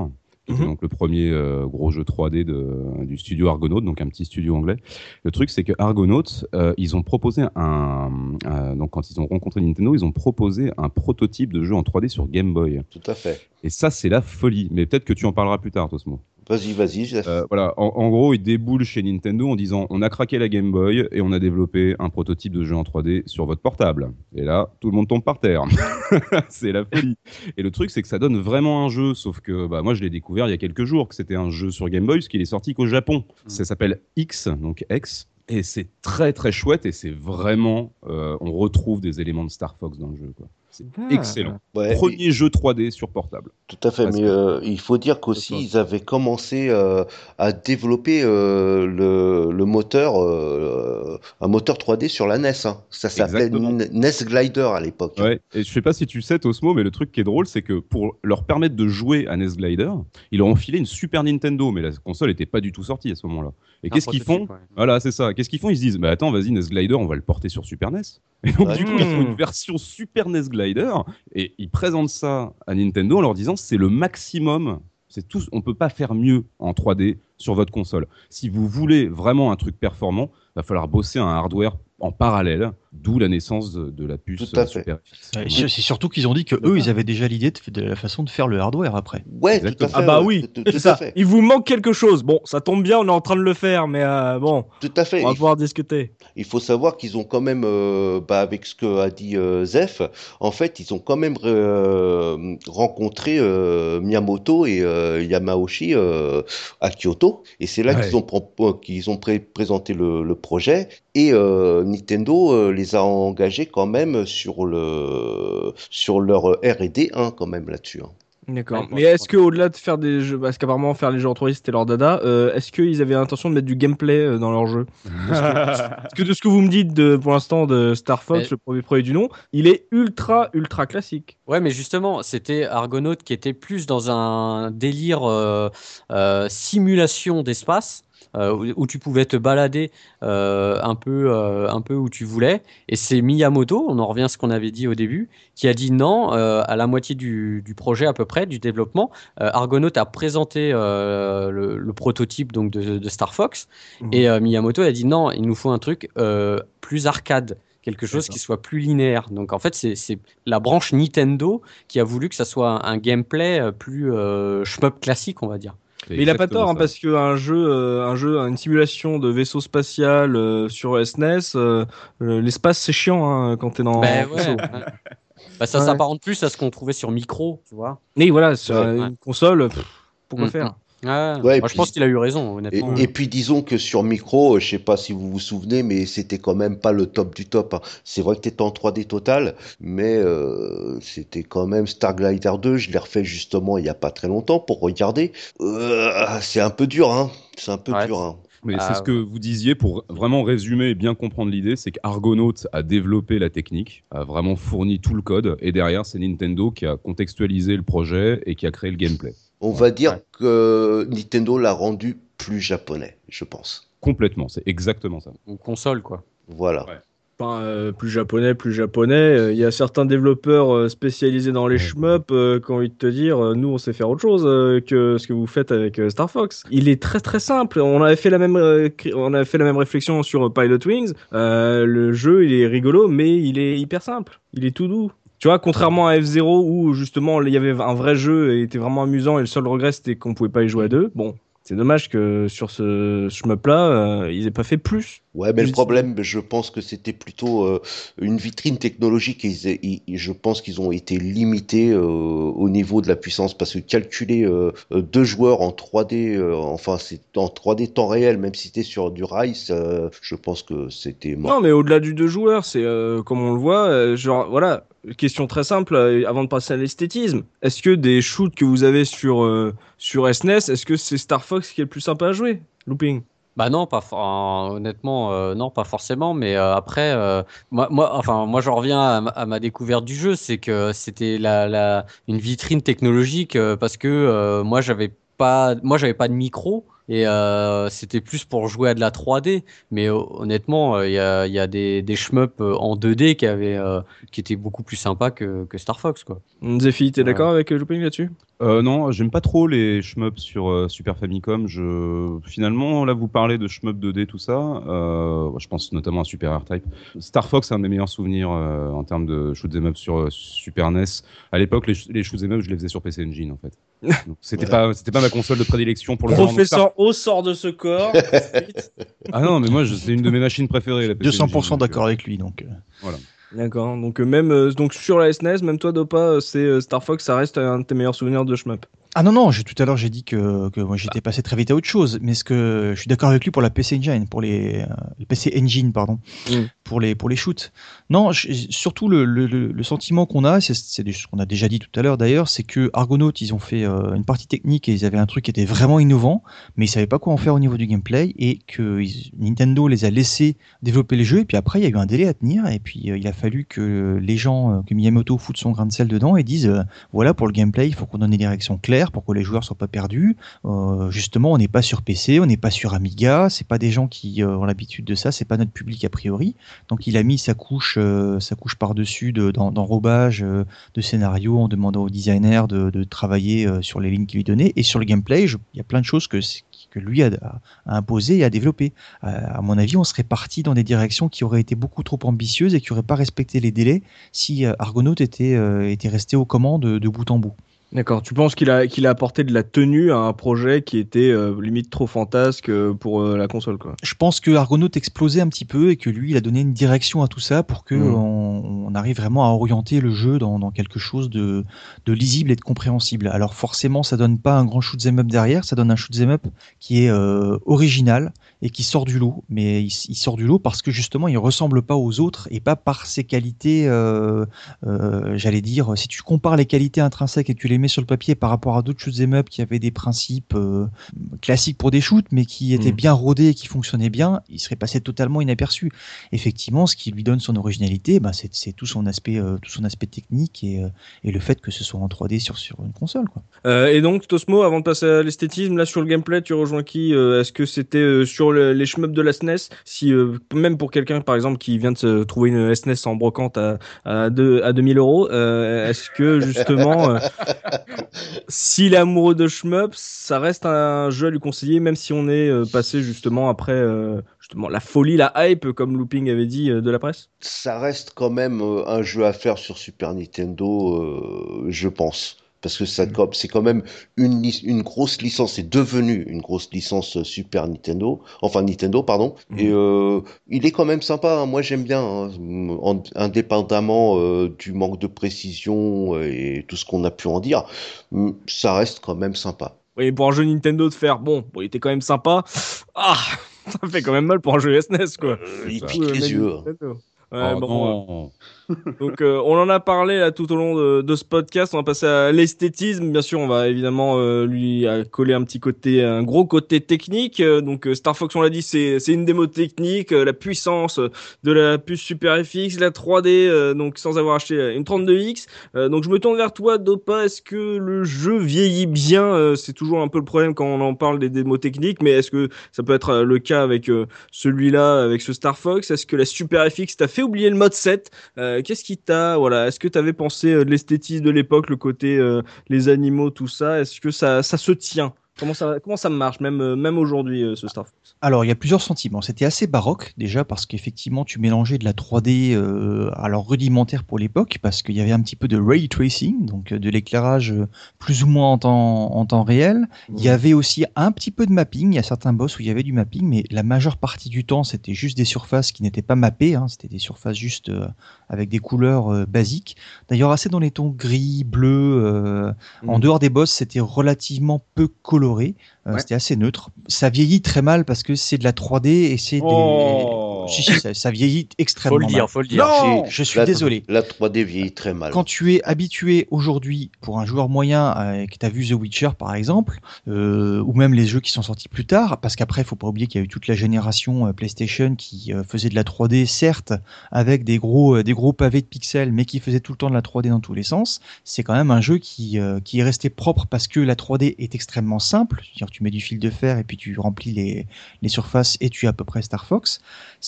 était Mhm. donc le premier euh, gros jeu 3D de, du studio Argonaut, donc un petit studio anglais. Le truc, c'est que Argonaut, euh, ils ont proposé un, un- donc quand ils ont rencontré Nintendo, ils ont proposé un prototype de jeu en 3D sur Game Boy. Tout à fait. Et ça, c'est la folie. Mais peut-être que tu en parleras plus tard, Tosmo. Vas-y, vas-y. Euh, voilà, en, en gros, ils déboulent chez Nintendo en disant on a craqué la Game Boy et on a développé un prototype de jeu en 3D sur votre portable. Et là, tout le monde tombe par terre. *laughs* c'est la folie. Et le truc, c'est que ça donne vraiment un jeu, sauf que bah, moi, je l'ai découvert il y a quelques jours que c'était un jeu sur Game Boy, parce qu'il est sorti qu'au Japon. Ça s'appelle X, donc X. Et c'est très très chouette et c'est vraiment, euh, on retrouve des éléments de Star Fox dans le jeu. Quoi. C'est excellent. Ouais, Premier jeu 3D sur portable. Tout à fait, Parce mais que- euh, il faut dire qu'aussi ils avaient commencé euh, à développer euh, le, le moteur, euh, un moteur 3D sur la NES. hein. Ça s'appelait NES Glider à l'époque. Ouais, et je sais pas si tu sais, Tosmo, mais le truc qui est drôle, c'est que pour leur permettre de jouer à NES Glider, ils leur ont filé une Super Nintendo, mais la console était pas du tout sortie à ce moment-là. Et qu'est-ce qu'ils font ouais. Voilà, c'est ça. Qu'est-ce qu'ils font Ils se disent, bah attends, vas-y, NES Glider, on va le porter sur Super NES. Et donc, Ouais. du coup, ils font Mmh. une version Super NES Glider et ils présentent ça à Nintendo en leur disant, c'est le maximum. C'est tout. On peut pas faire mieux en 3D sur votre console. Si vous voulez vraiment un truc performant, va falloir bosser un hardware en parallèle, d'où la naissance de, de la puce Tout à euh, fait. Super. Ouais, C'est surtout qu'ils ont dit que eux, ils avaient déjà l'idée de, de la façon de faire le hardware après. Ouais, tout à fait. Ah bah ouais, oui, tout, c'est ça. fait. Il vous manque quelque chose. Bon, ça tombe bien, on est en train de le faire, mais euh, bon, Tout à fait. on va Il pouvoir discuter. Il faut savoir qu'ils ont quand même, euh, bah, avec ce que a dit euh, Zef, en fait, ils ont quand même euh, rencontré euh, Miyamoto et euh, Yamauchi euh, à Kyoto, et c'est là Ouais. qu'ils ont, qu'ils ont pré- présenté le, le projet, et euh, Nintendo euh, les a engagés quand même sur le sur leur R&D 1 quand même là-dessus. hein. D'accord. Mais est-ce que au-delà de faire des jeux, parce qu'apparemment faire les jeux en 3D c'était leur dada, euh, est-ce qu'ils avaient l'intention de mettre du gameplay euh, dans leur jeu *laughs* Parce que de ce que vous me dites de, pour l'instant de Star Fox, Mais- le premier projet du nom, il est ultra ultra classique. Ouais, mais justement, c'était Argonaut qui était plus dans un délire euh, euh, simulation d'espace. Euh, où, tu pouvais te balader euh, un peu euh, un peu où tu voulais et c'est Miyamoto on en revient à ce qu'on avait dit au début qui a dit non à la moitié du, du projet à peu près du développement Argonaut a présenté le, le prototype donc de, de Star Fox Mhm. et Miyamoto a dit non il nous faut un truc plus arcade quelque chose qui soit plus linéaire. Donc en fait, c'est la branche Nintendo qui a voulu que ça soit un gameplay plus euh, shmup classique, on va dire. Mais il a pas tort hein, parce qu'un jeu, euh, un jeu, une simulation de vaisseau spatial euh, sur SNES, euh, euh, l'espace c'est chiant hein, quand t'es dans. Ben un ouais. Bah, ça Ouais. s'apparente plus à ce qu'on trouvait sur micro, tu vois. Mais voilà, sur Ouais, une ouais. console, pff, pourquoi Mm, faire Ouais, je pense qu'il a eu raison, Et, honnêtement. et puis disons que sur micro, euh, je sais pas si vous vous souvenez, mais c'était quand même pas le top du top. hein. C'est vrai que t'étais en 3D total, mais euh, c'était quand même Star Glider 2. Je l'ai refait justement il y a pas très longtemps pour regarder. Euh, c'est un peu dur, hein. C'est un peu Ouais. dur. Hein. Mais Ah, c'est ce que vous disiez pour vraiment résumer et bien comprendre l'idée, c'est qu'Argonaut a développé la technique, a vraiment fourni tout le code, et derrière c'est Nintendo qui a contextualisé le projet et qui a créé le gameplay. On va dire Ouais. que Nintendo l'a rendu plus japonais, je pense. Complètement, c'est exactement ça. Une console, quoi. Voilà. Ouais. Enfin, euh, plus japonais, plus japonais. Euh, Il y a certains développeurs euh, spécialisés dans les shmups euh, qui ont envie de te dire, euh, nous on sait faire autre chose euh, que ce que vous faites avec euh, Star Fox. Il est très très simple. On avait fait la même, euh, on avait fait la même réflexion sur Pilot Wings. Euh, le jeu il est rigolo, mais il est hyper simple. Il est tout doux. Tu vois, contrairement à F0 où justement il y avait un vrai jeu et était vraiment amusant et le seul regret c'était qu'on pouvait pas y jouer à deux. Bon, c'est dommage que sur ce shmup là, euh, ils aient pas fait plus. Ouais, mais le problème, je pense que c'était plutôt euh, une vitrine technologique et ils- je pense qu'ils ont été limités euh, au niveau de la puissance parce que calculer deux joueurs en 3D, euh, enfin c'est en 3D temps réel, même si c'était sur du euh, je pense que c'était mort. Non, mais au-delà du deux joueurs, c'est euh, comme on le voit, euh, genre voilà, question très simple euh, avant de passer à l'esthétisme. Est-ce que des shoots que vous avez sur euh, sur SNES, est-ce que c'est Star Fox qui est le plus sympa à jouer Looping? Bah non, pas euh, honnêtement, euh, non, pas forcément. Mais euh, après, moi, moi, enfin, moi, j'en reviens à ma, à ma découverte du jeu, c'est que c'était la, la, une vitrine technologique parce que moi, j'avais pas, moi, j'avais pas de micro et euh, c'était plus pour jouer à de la 3D. Mais euh, honnêtement, euh, il y y a des, des shmups en 2D qui avaient, qui étaient beaucoup plus sympas que, que Star Fox, quoi. Zephy, t'es d'accord avec Looping là-dessus? Euh, non, j'aime pas trop les shmups sur euh, Super Famicom. Je... Finalement, là, vous parlez de shmup 2D, tout ça. Euh, je pense notamment à Super R-Type. Star Fox, c'est un de mes meilleurs souvenirs euh, en termes de shoot 'em up sur euh, Super NES. À l'époque, les, les shoot 'em up, je les faisais sur PC Engine, en fait. *laughs* C'était pas, c'était pas ma console de prédilection pour le. Donc, Star- Professeur O sort de ce corps. *laughs* Ah non, mais moi, c'est une de mes machines préférées. La PC Engine, 200% donc, d'accord avec lui, donc. euh. D'accord. Donc euh, même euh, donc sur la SNES, même toi Dopa, euh, c'est Star Fox, ça reste un de tes meilleurs souvenirs de shmup. Ah non non, tout à l'heure j'ai dit que, que moi j'étais passé très vite à autre chose, mais ce que je suis d'accord avec lui pour la PC Engine, pour les, euh, le PC Engine pardon, Mm. pour les pour les shoots. Non, surtout le, le, le le sentiment qu'on a, c'est ce qu'on a déjà dit tout à l'heure d'ailleurs, c'est que Argonaut ils ont fait euh, une partie technique et ils avaient un truc qui était vraiment innovant, mais ils savaient pas quoi en faire au niveau du gameplay et que ils- Nintendo les a laissés développer les jeux et puis après il y a eu un délai à tenir et puis euh, il a fallu que les gens, euh, que Miyamoto foute son grain de sel dedans et disent euh, voilà pour le gameplay il faut qu'on donne des directions claires pour que les joueurs soient pas perdus. Euh, justement on n'est pas sur PC, on n'est pas sur Amiga, c'est pas des gens qui ont l'habitude de ça, c'est pas notre public a priori. Donc il a mis sa couche, sa couche par dessus de, d'en- d'enrobage euh, de scénario en demandant au designer de, de travailler sur les lignes qu'il lui donnait et sur le gameplay il y a plein de choses que lui a, imposé et a développé. Euh, à mon avis, on serait parti dans des directions qui auraient été beaucoup trop ambitieuses et qui n'auraient pas respecté les délais si euh, Argonaut était, euh, était resté aux commandes de, de bout en bout. D'accord. Tu penses qu'il a qu'il a apporté de la tenue à un projet qui était euh, limite trop fantasque euh, pour euh, la console quoi? Je pense que Argonaut explosait un petit peu et que lui, il a donné une direction à tout ça pour que Mhm. on, on arrive vraiment à orienter le jeu dans, dans quelque chose de, de lisible et de compréhensible. Alors forcément, ça donne pas un grand shoot 'em up derrière, ça donne un shoot 'em up qui est euh, original et qui sort du lot. Mais il, il sort du lot parce que justement, il ressemble pas aux autres et pas par ses qualités. euh, euh, J'allais dire, si tu compares les qualités intrinsèques et que tu les mets sur le papier par rapport à d'autres shoot 'em up qui avaient des principes euh, classiques pour des shoots, mais qui étaient Mhm. bien rodés et qui fonctionnaient bien, il serait passé totalement inaperçu. Effectivement, ce qui lui donne son originalité, bah, c'est tout son aspect, tout son aspect technique et, et le fait que ce soit en 3D sur sur une console. Quoi. Et donc Tosmo, avant de passer à l'esthétisme, là sur le gameplay, tu rejoins qui Est-ce que c'était sur le- les shmups de la SNES Si euh, même pour quelqu'un par exemple qui vient de se trouver une SNES en brocante à à, deux, à 2000 euros, euh, est-ce que justement euh, *laughs* s'il est amoureux de shmup, ça reste un jeu à lui conseiller, même si on est passé justement après justement la folie, la hype, comme Looping avait dit de la presse? Ça reste quand même un jeu à faire sur Super Nintendo, je pense. Parce que ça, c'est quand même une, grosse licence, c'est devenu une grosse licence euh, Super Nintendo, enfin Nintendo, pardon. Mhm. Et euh, il est quand même sympa, hein. moi j'aime bien, hein. En- indépendamment euh, du manque de précision et tout ce qu'on a pu en dire, mm, ça reste quand même sympa. Oui, pour un jeu Nintendo de faire bon, bon, il était quand même sympa. Ah, *laughs* ça fait quand même mal pour un jeu SNES quoi. Euh, il pique les yeux. Ouais, Oh, bon, non. *laughs* Donc euh, on en a parlé là tout au long de, de ce podcast. On va passer à l'esthétisme. Bien sûr, on va évidemment euh, lui coller un petit côté, un gros côté technique. Euh, donc euh, Star Fox, on l'a dit, c'est une démo technique, euh, la puissance de la puce Super FX, la 3D, euh, donc sans avoir acheté une 32X. Euh, donc je me tourne vers toi, Dopa. Est-ce que le jeu vieillit bien? C'est toujours un peu le problème quand on en parle des démos techniques, mais est-ce que ça peut être le cas avec celui-là, avec ce Star Fox? Est-ce que la Super FX t'a fait oublier le mode 7 euh, Qu'est-ce qui t'a, voilà, est-ce que t'avais pensé euh, de l'esthétisme de l'époque, le côté euh, les animaux, tout ça? Est-ce que ça, ça se tient? Comment ça, comment ça marche, même, euh, même aujourd'hui, euh, ce Star Fox? Alors, il y a plusieurs sentiments. C'était assez baroque déjà parce qu'effectivement, tu mélangeais de la 3D euh, alors rudimentaire pour l'époque parce qu'il y avait un petit peu de ray tracing, donc de l'éclairage plus ou moins en temps, en temps réel. Il y avait aussi un petit peu de mapping. Il y a certains boss où il y avait du mapping, mais la majeure partie du temps, c'était juste des surfaces qui n'étaient pas mappées. Hein. C'était des surfaces juste euh, avec des couleurs basiques. D'ailleurs, assez dans les tons gris, bleu. En Mhm. dehors des boss, c'était relativement peu coloré. Euh, Ouais. C'était assez neutre. Ça vieillit très mal parce que c'est de la 3D et c'est Oh. Des. Si, si, ça, ça vieillit extrêmement Faut le mal. dire, faut le dire. Non Je suis La- désolé. La 3D vieillit très mal. Quand tu es habitué aujourd'hui pour un joueur moyen euh, que tu as vu The Witcher par exemple, euh, ou même les jeux qui sont sortis plus tard, parce qu'après il faut pas oublier qu'il y a eu toute la génération euh, PlayStation qui euh, faisait de la 3D certes avec des gros euh, des gros pavés de pixels, mais qui faisait tout le temps de la 3D dans tous les sens. C'est quand même un jeu qui euh, qui est resté propre parce que la 3D est extrêmement simple. C'est-à-dire tu mets du fil de fer et puis tu remplis les les surfaces et tu as à peu près Star Fox.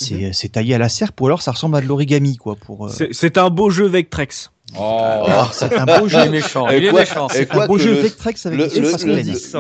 C'est c'est taillé à la serpe ou alors ça ressemble à de l'origami quoi pour. euh, C'est un beau jeu Vectrex. Ah, c'est un beau *laughs* Il jeu. est méchant. Et Il est quoi- méchant. C'est quoi un beau jeu le- Vectrex avec Le, des le-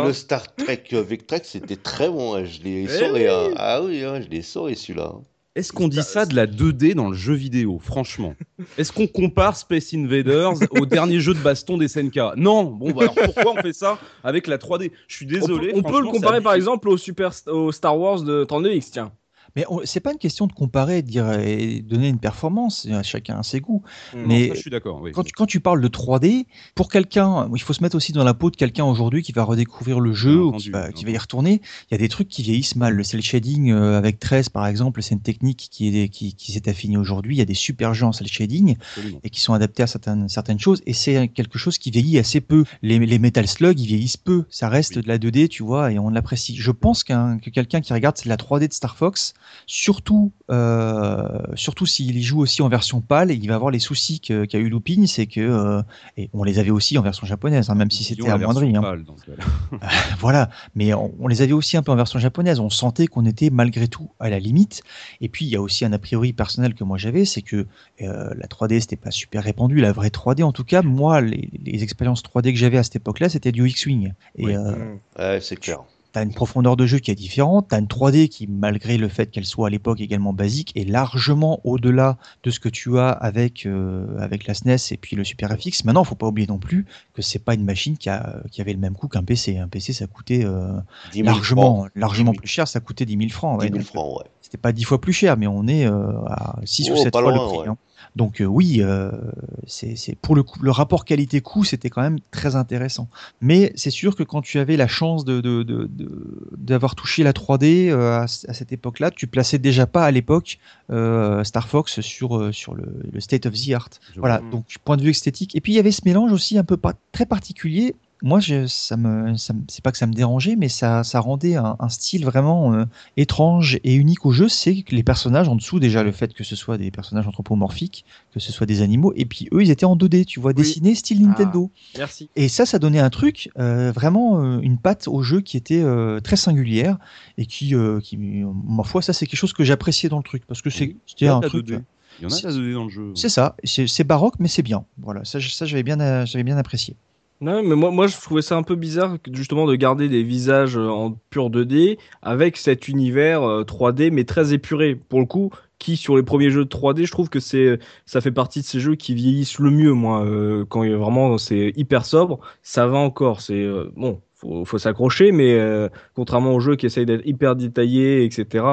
le- le Star Trek Vectrex, c'était très bon. hein. Je l'ai Eh sauré. oui. hein. Ah oui, hein, je l'ai sauré celui-là. Est-ce qu'on dit ça de la 2D dans le jeu vidéo, franchement? Est-ce qu'on compare Space Invaders au dernier jeu de baston des SNK Non. Bon, bah alors pourquoi on fait ça avec la 3D Je suis On peut, désolé. on peut le comparer par exemple au Super au Star Wars de 32X, tiens. Mais c'est pas une question de comparer, de dire et donner une performance. Chacun a ses goûts. Non, Mais ça, je suis d'accord. Oui. Quand tu, quand tu parles de 3D, pour quelqu'un, il faut se mettre aussi dans la peau de quelqu'un aujourd'hui qui va redécouvrir le jeu ou qui va, qui va y retourner. Il y a des trucs qui vieillissent mal. Le cel shading euh, avec 13 par exemple, c'est une technique qui est qui, qui s'est affinée aujourd'hui. Il y a des super jeux en cel shading Absolument. et qui sont adaptés à certaines certaines choses. Et c'est quelque chose qui vieillit assez peu. Les, les Metal Slug, ils vieillissent peu. Ça reste Oui. de la 2D, tu vois, et on l'apprécie. Je pense qu'un que quelqu'un qui regarde c'est la 3D de Star Fox, surtout euh, surtout s'il y joue aussi en version PAL, il va avoir les soucis que- qu'a eu Looping, c'est que euh, et on les avait aussi en version japonaise, hein, même si c'était amoindri. Hein. pâle, donc, voilà. *laughs* Voilà, mais on, on les avait aussi un peu en version japonaise. On sentait qu'on était malgré tout à la limite. Et puis il y a aussi un a priori personnel que moi j'avais, c'est que euh, la 3D c'était pas super répandu, la vraie 3D en tout cas. Moi, les, les expériences 3D que j'avais à cette époque-là, c'était du X-wing. Et Oui. euh, Ouais, c'est clair. T'as une profondeur de jeu qui est différente, t'as une 3D qui, malgré le fait qu'elle soit à l'époque également basique, est largement au-delà de ce que tu as avec euh, avec la SNES et puis le Super FX. Maintenant, faut pas oublier non plus que c'est pas une machine qui, a, qui avait le même coût qu'un PC. Un PC, ça coûtait euh, 10 000 largement francs. largement 10 000 plus cher, ça coûtait 10 000 francs. 10 ouais. 000 Donc, francs, ouais. C'était pas 10 fois plus cher, mais on est euh, à 6 ou Oh, 7 pas fois loin, le prix. ouais. hein. Donc euh, oui, euh, c'est pour le coup, le rapport qualité-coût, c'était quand même très intéressant. Mais c'est sûr que quand tu avais la chance de de- de- de- d'avoir touché la 3D euh, à, cette époque-là, tu plaçais déjà pas à l'époque Star Fox sur sur le, le state of the art. Je Voilà, vois. donc point de vue esthétique. Et puis il y avait ce mélange aussi un peu pas, très particulier. Moi, je, ça me, ça me- c'est pas que ça me dérangeait, mais ça, ça rendait un, un style vraiment euh, étrange et unique au jeu. C'est que les personnages en dessous, déjà le fait que ce soit des personnages anthropomorphiques, que ce soit des animaux, et puis eux, ils étaient en 2D, tu vois, dessinés style Nintendo. Merci. Et ça, ça donnait un truc, euh, vraiment euh, une patte au jeu qui était euh, très singulière et qui, euh, qui, ma foi, ça c'est quelque chose que j'appréciais dans le truc parce que c'est- c'était Il y a un de la truc. 2D. Il y en a de la 2D dans le jeu. C'est ça, c'est c'est baroque mais c'est bien. Voilà, ça, je- ça j'avais bien, euh, j'avais bien apprécié. Non, mais moi, moi, je trouvais ça un peu bizarre justement de garder des visages euh, en pur 2D avec cet univers euh, 3D mais très épuré. Pour le coup, qui sur les premiers jeux de 3D, je trouve que c'est ça fait partie de ces jeux qui vieillissent le mieux. Moi, euh, quand il vraiment c'est hyper sobre, ça va encore. C'est euh, bon, faut, faut s'accrocher, mais euh, contrairement aux jeux qui essayent d'être hyper détaillés, etc.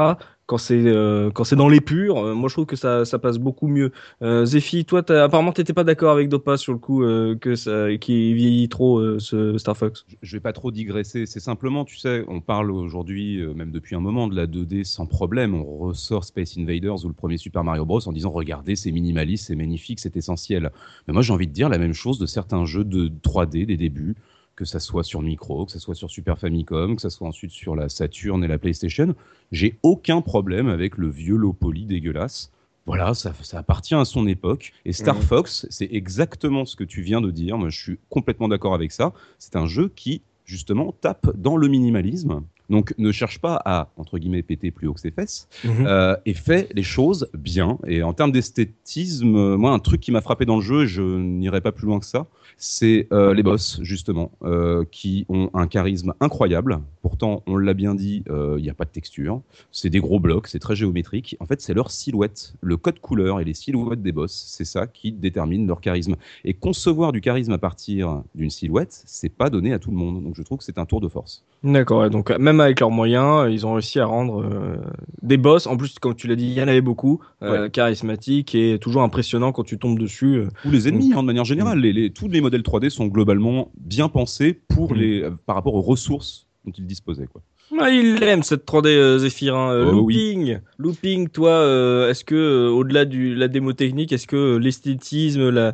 Quand c'est euh, quand c'est dans l'épure, euh, moi je trouve que ça, ça passe beaucoup mieux. Euh, toi, t'as- apparemment, t'étais pas d'accord avec Dopa sur le coup euh, que ça, qui vieillit trop ce Star Fox. Je- vais pas trop digresser. C'est simplement, tu sais, on parle aujourd'hui, même depuis un moment, de la 2D sans problème. On ressort Space Invaders ou le premier Super Mario Bros. en disant regardez, c'est minimaliste, c'est magnifique, c'est essentiel. Mais moi, j'ai envie de dire la même chose de certains jeux de 3D des débuts, que ça soit sur Micro, que ça soit sur Super Famicom, que ça soit ensuite sur la Saturn et la PlayStation. J'ai aucun problème avec le vieux low poly dégueulasse. Voilà, ça, ça appartient à son époque. Et Star. Fox, c'est exactement ce que tu viens de dire. Moi, je suis complètement d'accord avec ça. C'est un jeu qui, justement, tape dans le minimalisme. Donc, ne cherche pas à, entre guillemets, péter plus haut que ses fesses. euh, et fait les choses bien. Et en termes d'esthétisme, euh, moi, un truc qui m'a frappé dans le jeu, et je n'irai pas plus loin que ça, c'est euh, les boss, justement, euh, qui ont un charisme incroyable. Pourtant, on l'a bien dit, il n'y a pas de texture. C'est des gros blocs, c'est très géométrique. En fait, c'est leur silhouette, le code couleur et les silhouettes des boss, c'est ça qui détermine leur charisme. Et concevoir du charisme à partir d'une silhouette, c'est pas donné à tout le monde. Donc, je trouve que c'est un tour de force. D'accord, donc euh, même avec leurs moyens, euh, ils ont réussi à rendre euh, des boss. En plus, comme tu l'as dit, il y en avait beaucoup, euh, charismatiques et toujours impressionnants quand tu tombes dessus. euh. Ou les ennemis, hein, de manière générale. Les, les- tous les modèles 3D sont globalement bien pensés pour Mm. les, par rapport aux ressources dont ils disposaient. Quoi. Ah, il aime cette 3D euh. Euh, Oh, oui. looping, looping. Toi, euh, est-ce que au-delà de la démo technique, est-ce que l'esthétisme, le,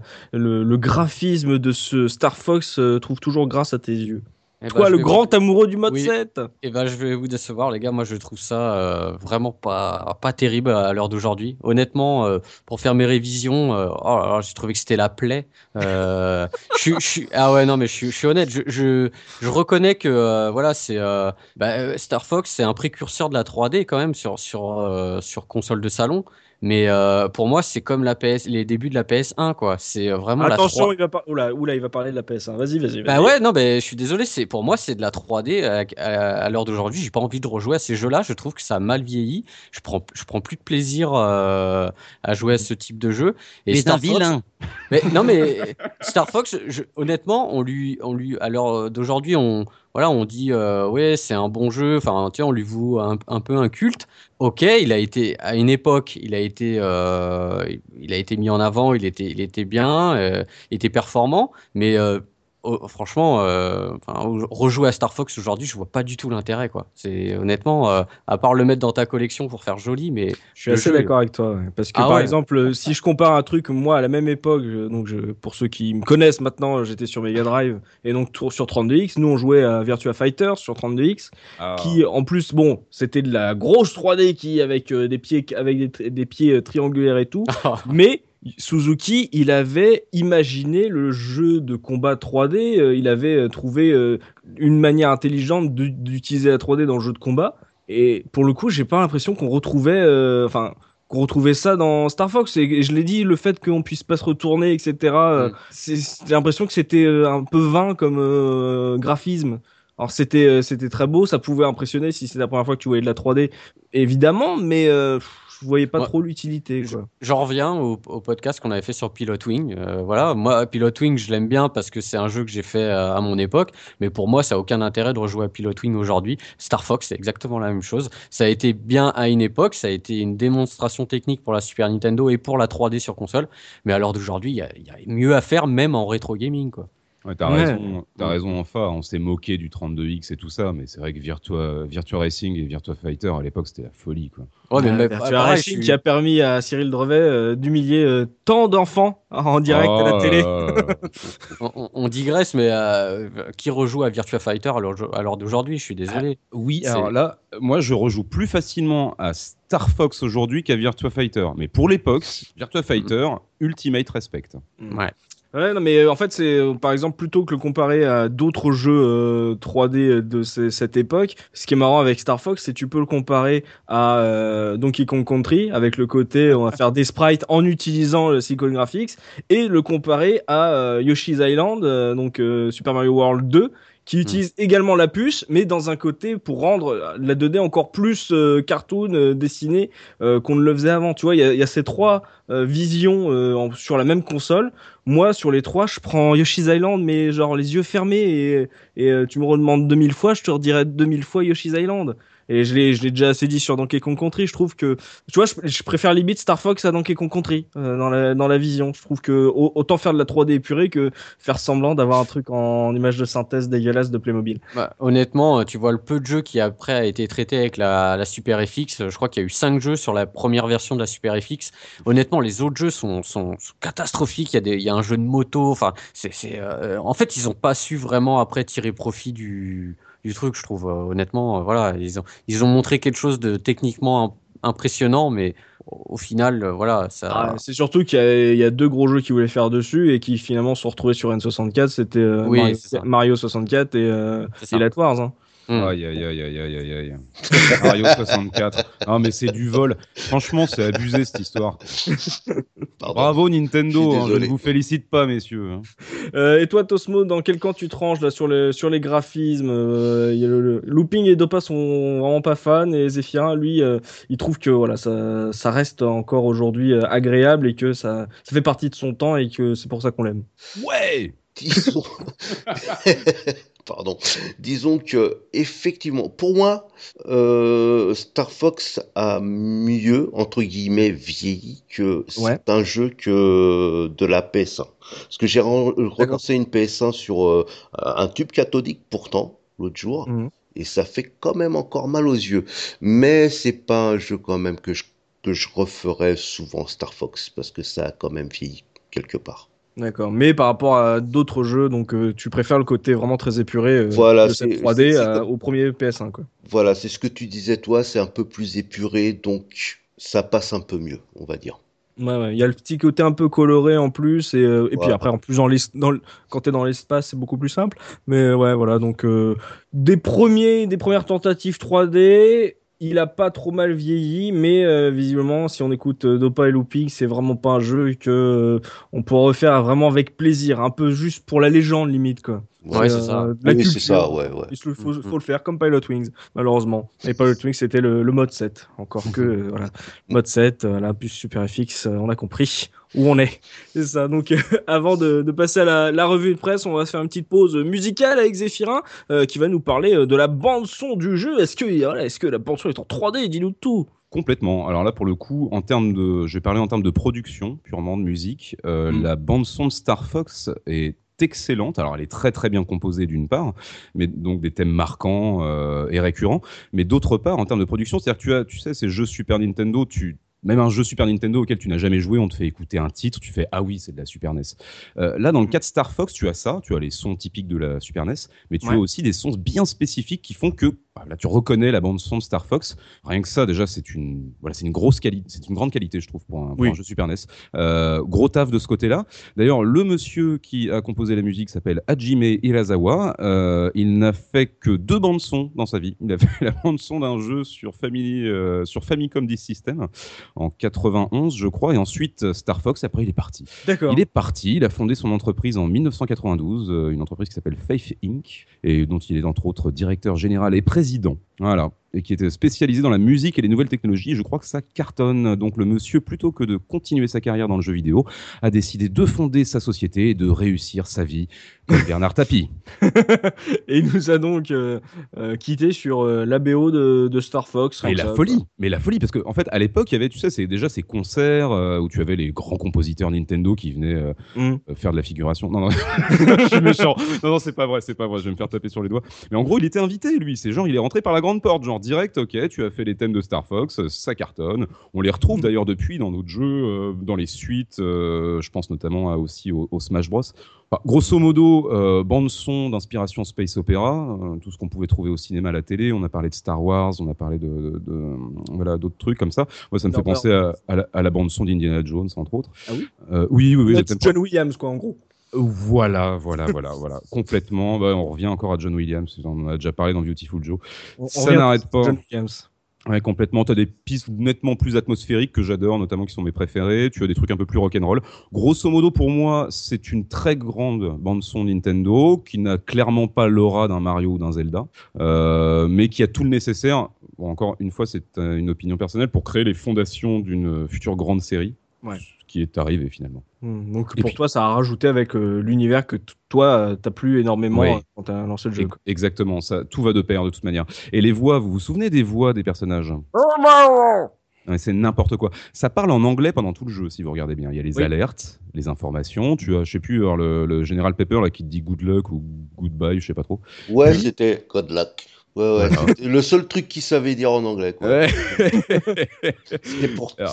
le graphisme de ce Star Fox trouve toujours grâce à tes yeux? Toi, je le vais- grand amoureux du mode Oui. 7 Eh ben, je vais vous décevoir, les gars. Moi, je trouve ça euh, vraiment pas, pas terrible à l'heure d'aujourd'hui. Honnêtement, euh, pour faire mes révisions, euh, oh j'ai trouvé que c'était la plaie. *laughs* Je, ah ouais, non, mais je, suis- je suis honnête. Je, je, je reconnais que voilà, c'est bah, Star Fox, c'est un précurseur de la 3D quand même sur sur sur console de salon. Mais euh, pour moi, c'est comme la PS, les débuts de la PS1, quoi. C'est euh, vraiment Attention, la 3... il va par... Oula, oula, il va parler de la PS1. Vas-y, vas-y. Vas bah ouais, non, mais je suis désolé. C'est pour moi, c'est de la 3D. À, à, à l'heure d'aujourd'hui, j'ai pas envie de rejouer à ces jeux-là. Je trouve que ça a mal vieilli. Je prends, je prends plus de plaisir euh, à jouer à ce type de jeu. Et mais Star Fox, vilain. Mais non, mais Star Fox, je, honnêtement, on lui, on lui, à l'heure d'aujourd'hui, on voilà, on dit euh, ouais, c'est un bon jeu. Enfin, tu on lui voue un, peu un culte. Ok, il a été à une époque, il a été, euh, il a été mis en avant, il était, il était bien, euh, il était performant, mais oh, franchement, euh, rejouer à Star Fox aujourd'hui, je vois pas du tout l'intérêt, quoi. C'est honnêtement, euh, à part le mettre dans ta collection pour faire joli, mais je suis assez d'accord avec toi, ouais. parce que ah, par ouais. exemple, si je compare un truc, moi à la même époque, donc je, pour ceux qui me connaissent maintenant, j'étais sur Mega Drive et donc sur 32X, nous on jouait à Virtua Fighter sur 32X, ah. qui en plus, bon, c'était de la grosse 3D qui avec euh, des pieds, avec des, des pieds euh, triangulaires et tout, *laughs* mais Suzuki, il avait imaginé le jeu de combat 3D, euh, il avait euh, trouvé euh, une manière intelligente d'utiliser la 3D dans le jeu de combat. Et pour le coup, j'ai pas l'impression qu'on retrouvait, euh, enfin, qu'on retrouvait ça dans Star Fox. Et, je l'ai dit, le fait qu'on puisse pas se retourner, etc. Mm. J'ai l'impression que c'était un peu vain comme graphisme. Alors c'était c'était très beau, ça pouvait impressionner si c'est la première fois que tu voyais de la 3D, évidemment, mais je voyais pas ouais. trop l'utilité. J'en reviens au, au podcast qu'on avait fait sur Pilot Wing. Euh, voilà, moi Pilot Wing, je l'aime bien parce que c'est un jeu que j'ai fait à, à mon époque, mais pour moi, ça a aucun intérêt de rejouer à Pilot Wing aujourd'hui. Star Fox, c'est exactement la même chose. Ça a été bien à une époque, ça a été une démonstration technique pour la Super Nintendo et pour la 3D sur console, mais à l'heure d'aujourd'hui, il y, y, a mieux à faire, même en rétro gaming, quoi. Ouais, t'as ouais. raison, as ouais. raison, enfin, on s'est moqué du 32X et tout ça, mais c'est vrai que Virtua, Virtua Racing et Virtua Fighter à l'époque c'était la folie quoi. Ouais, mais, mais Virtua Racing suis... qui a permis à Cyril Drevet euh, d'humilier euh, tant d'enfants en direct oh, à la télé. *laughs* on, on, digresse, mais euh, qui rejoue à Virtua Fighter à l'heure d'aujourd'hui Je suis désolé. Ah, oui, alors là, moi je rejoue plus facilement à Star Fox aujourd'hui qu'à Virtua Fighter, mais pour l'époque, Virtua Fighter, mm. Ultimate Respect. Ouais. Ouais, non, mais euh, en fait, c'est euh, par exemple plutôt que le comparer à d'autres jeux euh, 3D de cette époque, ce qui est marrant avec Star Fox, c'est tu peux le comparer à euh, Donkey Kong Country avec le côté on va faire des sprites en utilisant le Cycle Graphics et le comparer à euh, Yoshi's Island, donc Super Mario World 2 qui hmm. utilise mmh. également la puce, mais dans un côté pour rendre la 2D encore plus euh, cartoon, euh, dessiné, euh, qu'on ne le faisait avant. Tu vois, il y, y a, ces trois visions en, sur la même console. Moi, sur les trois, je prends Yoshi's Island, mais genre les yeux fermés, et, et tu me redemandes 2000 fois, je te redirai 2000 fois Yoshi's Island. Et je l'ai, je l'ai déjà assez dit sur Donkey Kong Country. Je trouve que, tu vois, je, préfère limite Star Fox à Donkey Kong Country euh, dans la dans la vision. Je trouve que autant faire de la 3D épurée que faire semblant d'avoir un truc en image de synthèse dégueulasse de Playmobil. Bah, honnêtement, tu vois le peu de jeux qui après a été traité avec la, la Super FX. Je crois qu'il y a eu cinq jeux sur la première version de la Super FX. Honnêtement, les autres jeux sont, sont, sont catastrophiques. Il y a des, il y a un jeu de moto. Enfin, c'est, c'est, euh, en fait, ils ont pas su vraiment après tirer profit du du truc, je trouve. Euh, honnêtement, euh, voilà, ils ont, ils ont montré quelque chose de techniquement impressionnant, mais au final, euh, voilà, ça. Ah, c'est surtout qu'il y, y, a deux gros jeux qui voulaient faire dessus et qui finalement sont retrouvés sur N64. C'était euh, oui, Mario, Mario, 64 et, euh, et Wars. Hein. Mmh. Aïe, aïe, aïe, aïe, aïe, aïe, aïe. Mario 64. Non, mais c'est du vol. Franchement, c'est abusé cette histoire. Bravo Nintendo, hein, je ne vous félicite pas, messieurs. Hein. Euh, et toi, Tosmo, dans quel camp tu tranches là sur les, sur les graphismes euh, y a le, le, Looping et Dopa sont vraiment pas fans et Zephyrin, lui, euh, il trouve que voilà, ça, ça reste encore aujourd'hui euh, agréable et que ça, ça fait partie de son temps et que c'est pour ça qu'on l'aime. Ouais disons, *laughs* pardon, disons que effectivement, pour moi, euh, Star Fox a mieux entre guillemets vieilli que ouais. c'est un jeu que de la PS1. Parce que j'ai relancé une PS1 sur euh, un tube cathodique pourtant l'autre jour. Mmh. Et ça fait quand même encore mal aux yeux. Mais c'est pas un jeu quand même que je, que je referais souvent Star Fox parce que ça a quand même vieilli quelque part. D'accord, mais par rapport à d'autres jeux, donc euh, tu préfères le côté vraiment très épuré euh, voilà, de cette 3D euh, au premier PS1 quoi. Voilà, c'est ce que tu disais toi, c'est un peu plus épuré, donc ça passe un peu mieux, on va dire. Ouais, ouais. Il y a le petit côté un peu coloré en plus, et, et voilà. puis après, en plus, dans dans quand t'es dans l'espace, c'est beaucoup plus simple. Mais ouais, voilà, donc des premiers, des premières tentatives 3D, il a pas trop mal vieilli, mais euh, visiblement, si on écoute euh, Dopa et Looping, c'est vraiment pas un jeu que euh, on peut refaire vraiment avec plaisir, un peu juste pour la légende limite quoi. Ouais, c'est ça. euh, Oui, c'est culture. ça, ouais, ouais. Il faut, Mhm. faut le faire comme Pilot Wings, malheureusement. Et Pilot Wings, c'était le, le mode 7. Encore *laughs* que, euh, voilà. Mode 7, euh, la puce Super FX, euh, on a compris où on est. *laughs* C'est ça. Donc, euh, *laughs* avant de, de passer à la, la revue de presse, on va se faire une petite pause musicale avec Zéphirin, euh, qui va nous parler de la bande-son du jeu. Est-ce que, voilà, est-ce que la bande-son est en 3D Dis-nous tout. Complètement. Alors là, pour le coup, en termes de, je vais parler en termes de production, purement de musique. Euh, Mm. La bande son de Star Fox est excellente. Alors, elle est très très bien composée d'une part, mais donc des thèmes marquants euh, et récurrents. Mais d'autre part, en termes de production, c'est-à-dire que tu as, tu sais, ces jeux Super Nintendo, tu même un jeu Super Nintendo auquel tu n'as jamais joué, on te fait écouter un titre, tu fais ah oui, c'est de la Super NES. Euh, là, dans le cas de Star Fox, tu as ça, tu as les sons typiques de la Super NES, mais tu Ouais. as aussi des sons bien spécifiques qui font que là, tu reconnais la bande son de Star Fox. Rien que ça, déjà, c'est une voilà, c'est une grosse qualité, c'est une grande qualité, je trouve, pour un, pour Oui. un jeu Super NES. Euh, gros taf de ce côté-là. D'ailleurs, le monsieur qui a composé la musique s'appelle Hajime Hirasawa. Euh, il n'a fait que deux bandes son dans sa vie. Il a fait *laughs* la bande son d'un jeu sur Family, euh, sur Famicom Disk System en 91, je crois, et ensuite Star Fox. Après, il est parti. D'accord. Il est parti, il a fondé son entreprise en 1992, euh, une entreprise qui s'appelle Faith Inc., et dont il est entre autres directeur général et président président. Voilà. Et qui était spécialisé dans la musique et les nouvelles technologies. Et je crois que ça cartonne. Donc le monsieur, plutôt que de continuer sa carrière dans le jeu vidéo, a décidé de fonder sa société et de réussir sa vie comme Bernard Tapie. *laughs* *laughs* Et il nous a donc euh, euh, quitté sur euh, l'ABO de, de Star Fox. Comme la ça, folie, mais la folie, parce qu'en en fait, à l'époque, il y avait, tu sais, c'est déjà ces concerts euh, où tu avais les grands compositeurs Nintendo qui venaient euh. Mm. euh, faire de la figuration. Non, non, *laughs* je suis méchant. Non, non, c'est pas vrai, c'est pas vrai. Je vais me faire taper sur les doigts. Mais en gros, il était invité, lui. C'est genre, il est rentré par la grande porte, genre direct. Ok, tu as fait les thèmes de Star Fox, euh, ça cartonne. On les retrouve d'ailleurs depuis dans d'autres jeux, euh, dans les suites. euh, je pense notamment à- aussi au, au Smash Bros. Enfin, grosso modo, euh, bande son d'inspiration space opéra, tout ce qu'on pouvait trouver au cinéma, à la télé. On a parlé de Star Wars, on a parlé de, de- de- voilà d'autres trucs comme ça. Moi, ça me fait penser à, à la, à la bande son d'Indiana Jones, entre autres. Ah oui? Oui, oui, oui. John Williams, quoi, en gros. Voilà, voilà, *laughs* voilà, voilà, complètement. Bah, on revient encore à John Williams, on en a déjà parlé dans Beautiful Joe. On- Ça n'arrête pas. John Williams. Ouais, complètement. Tu as des pistes nettement plus atmosphériques que j'adore, notamment qui sont mes préférés. Tu as des trucs un peu plus rock'n'roll. Grosso modo, pour moi, c'est une très grande bande-son Nintendo qui n'a clairement pas l'aura d'un Mario ou d'un Zelda, euh, mais qui a tout le nécessaire. Bon, encore une fois, c'est euh, une opinion personnelle pour créer les fondations d'une future grande série. Ouais. Qui est arrivé finalement. Hmm, Donc Et pour puis- toi, ça a rajouté avec euh, l'univers que toi, euh, t'as plu énormément Oui. euh, quand t'as lancé le jeu. Ex- Exactement, ça, tout va de pair de toute manière. Et les voix, vous vous souvenez des voix des personnages? C'est n'importe quoi. Ça parle en anglais pendant tout le jeu, si vous regardez bien. Il y a les Oui. alertes, les informations. Tu as, je sais plus, alors, le, le général Pepper là qui te dit good luck ou goodbye, je sais pas trop. Ouais, c'était God luck. Ouais, ouais. Voilà. C'était le seul truc qu'il savait dire en anglais. quoi. Ouais.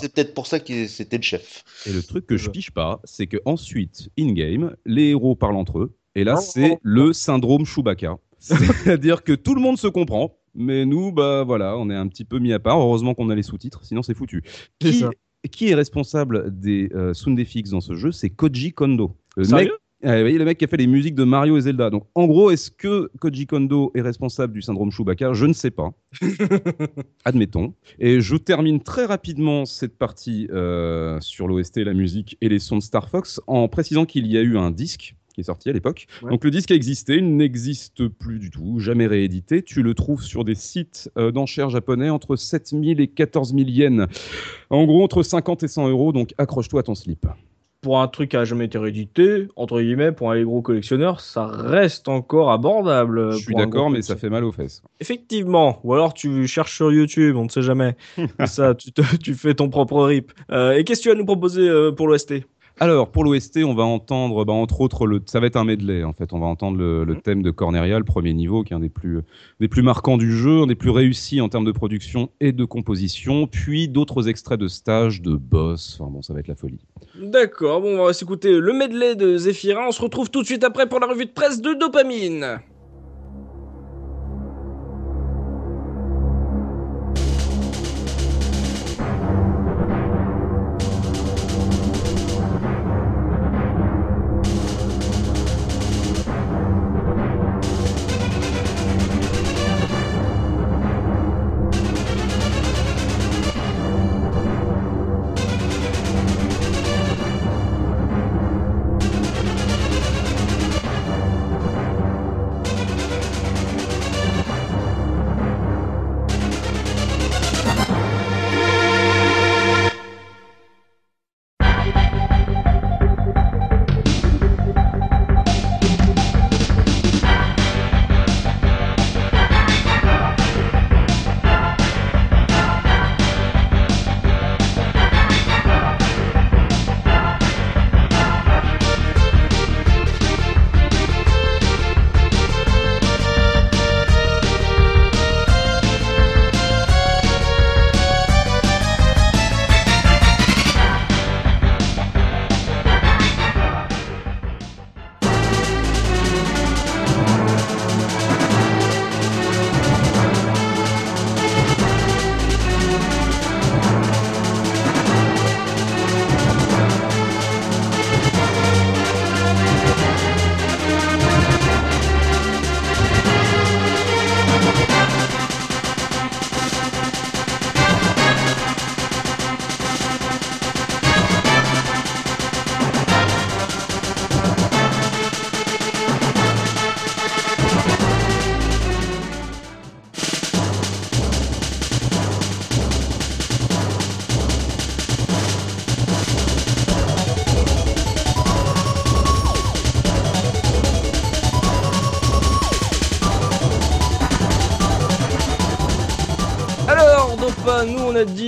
C'est peut-être pour ça que c'était le chef. Et le truc que je piche pas, c'est que ensuite, in game, les héros parlent entre eux. Et là, Oh. c'est le syndrome Chewbacca. C'est-à-dire que tout le monde se comprend, mais nous, bah voilà, on est un petit peu mis à part. Heureusement qu'on a les sous-titres, sinon c'est foutu. Qui, ça. qui est responsable des euh, sound effects dans ce jeu C'est Koji Kondo. Le mec, Sérieux? Ah, vous voyez, le mec qui a fait les musiques de Mario et Zelda. Donc, en gros, est-ce que Koji Kondo est responsable du syndrome Chewbacca? Je ne sais pas. *laughs* Admettons. Et je termine très rapidement cette partie euh, sur l'OST, la musique et les sons de Star Fox en précisant qu'il y a eu un disque qui est sorti à l'époque. Ouais. Donc le disque a existé, il n'existe plus du tout, jamais réédité. Tu le trouves sur des sites euh, d'enchères japonais entre 7000 et 14 000 yens. En gros, entre 50 et 100 euros, donc accroche-toi à ton slip. Pour un truc qui a jamais été réédité, entre guillemets, pour un gros collectionneur, ça reste encore abordable. Je suis d'accord, mais ça fait mal aux fesses. Effectivement. Ou alors tu cherches sur YouTube, on ne sait jamais. *laughs* Ça, tu, te- tu fais ton propre rip. Euh, et qu'est-ce que tu vas nous proposer euh, pour l'OST Alors, pour l'OST, on va entendre, bah, entre autres, le, ça va être un medley, en fait. On va entendre le, le Mhm. thème de Corneria, le premier niveau, qui est un des plus, des plus marquants du jeu, un des plus réussis en termes de production et de composition, puis d'autres extraits de stages, de boss. Enfin bon, ça va être la folie. D'accord, bon, on va s'écouter le medley de Zephyrin. On se retrouve tout de suite après pour la revue de presse de Dopamine.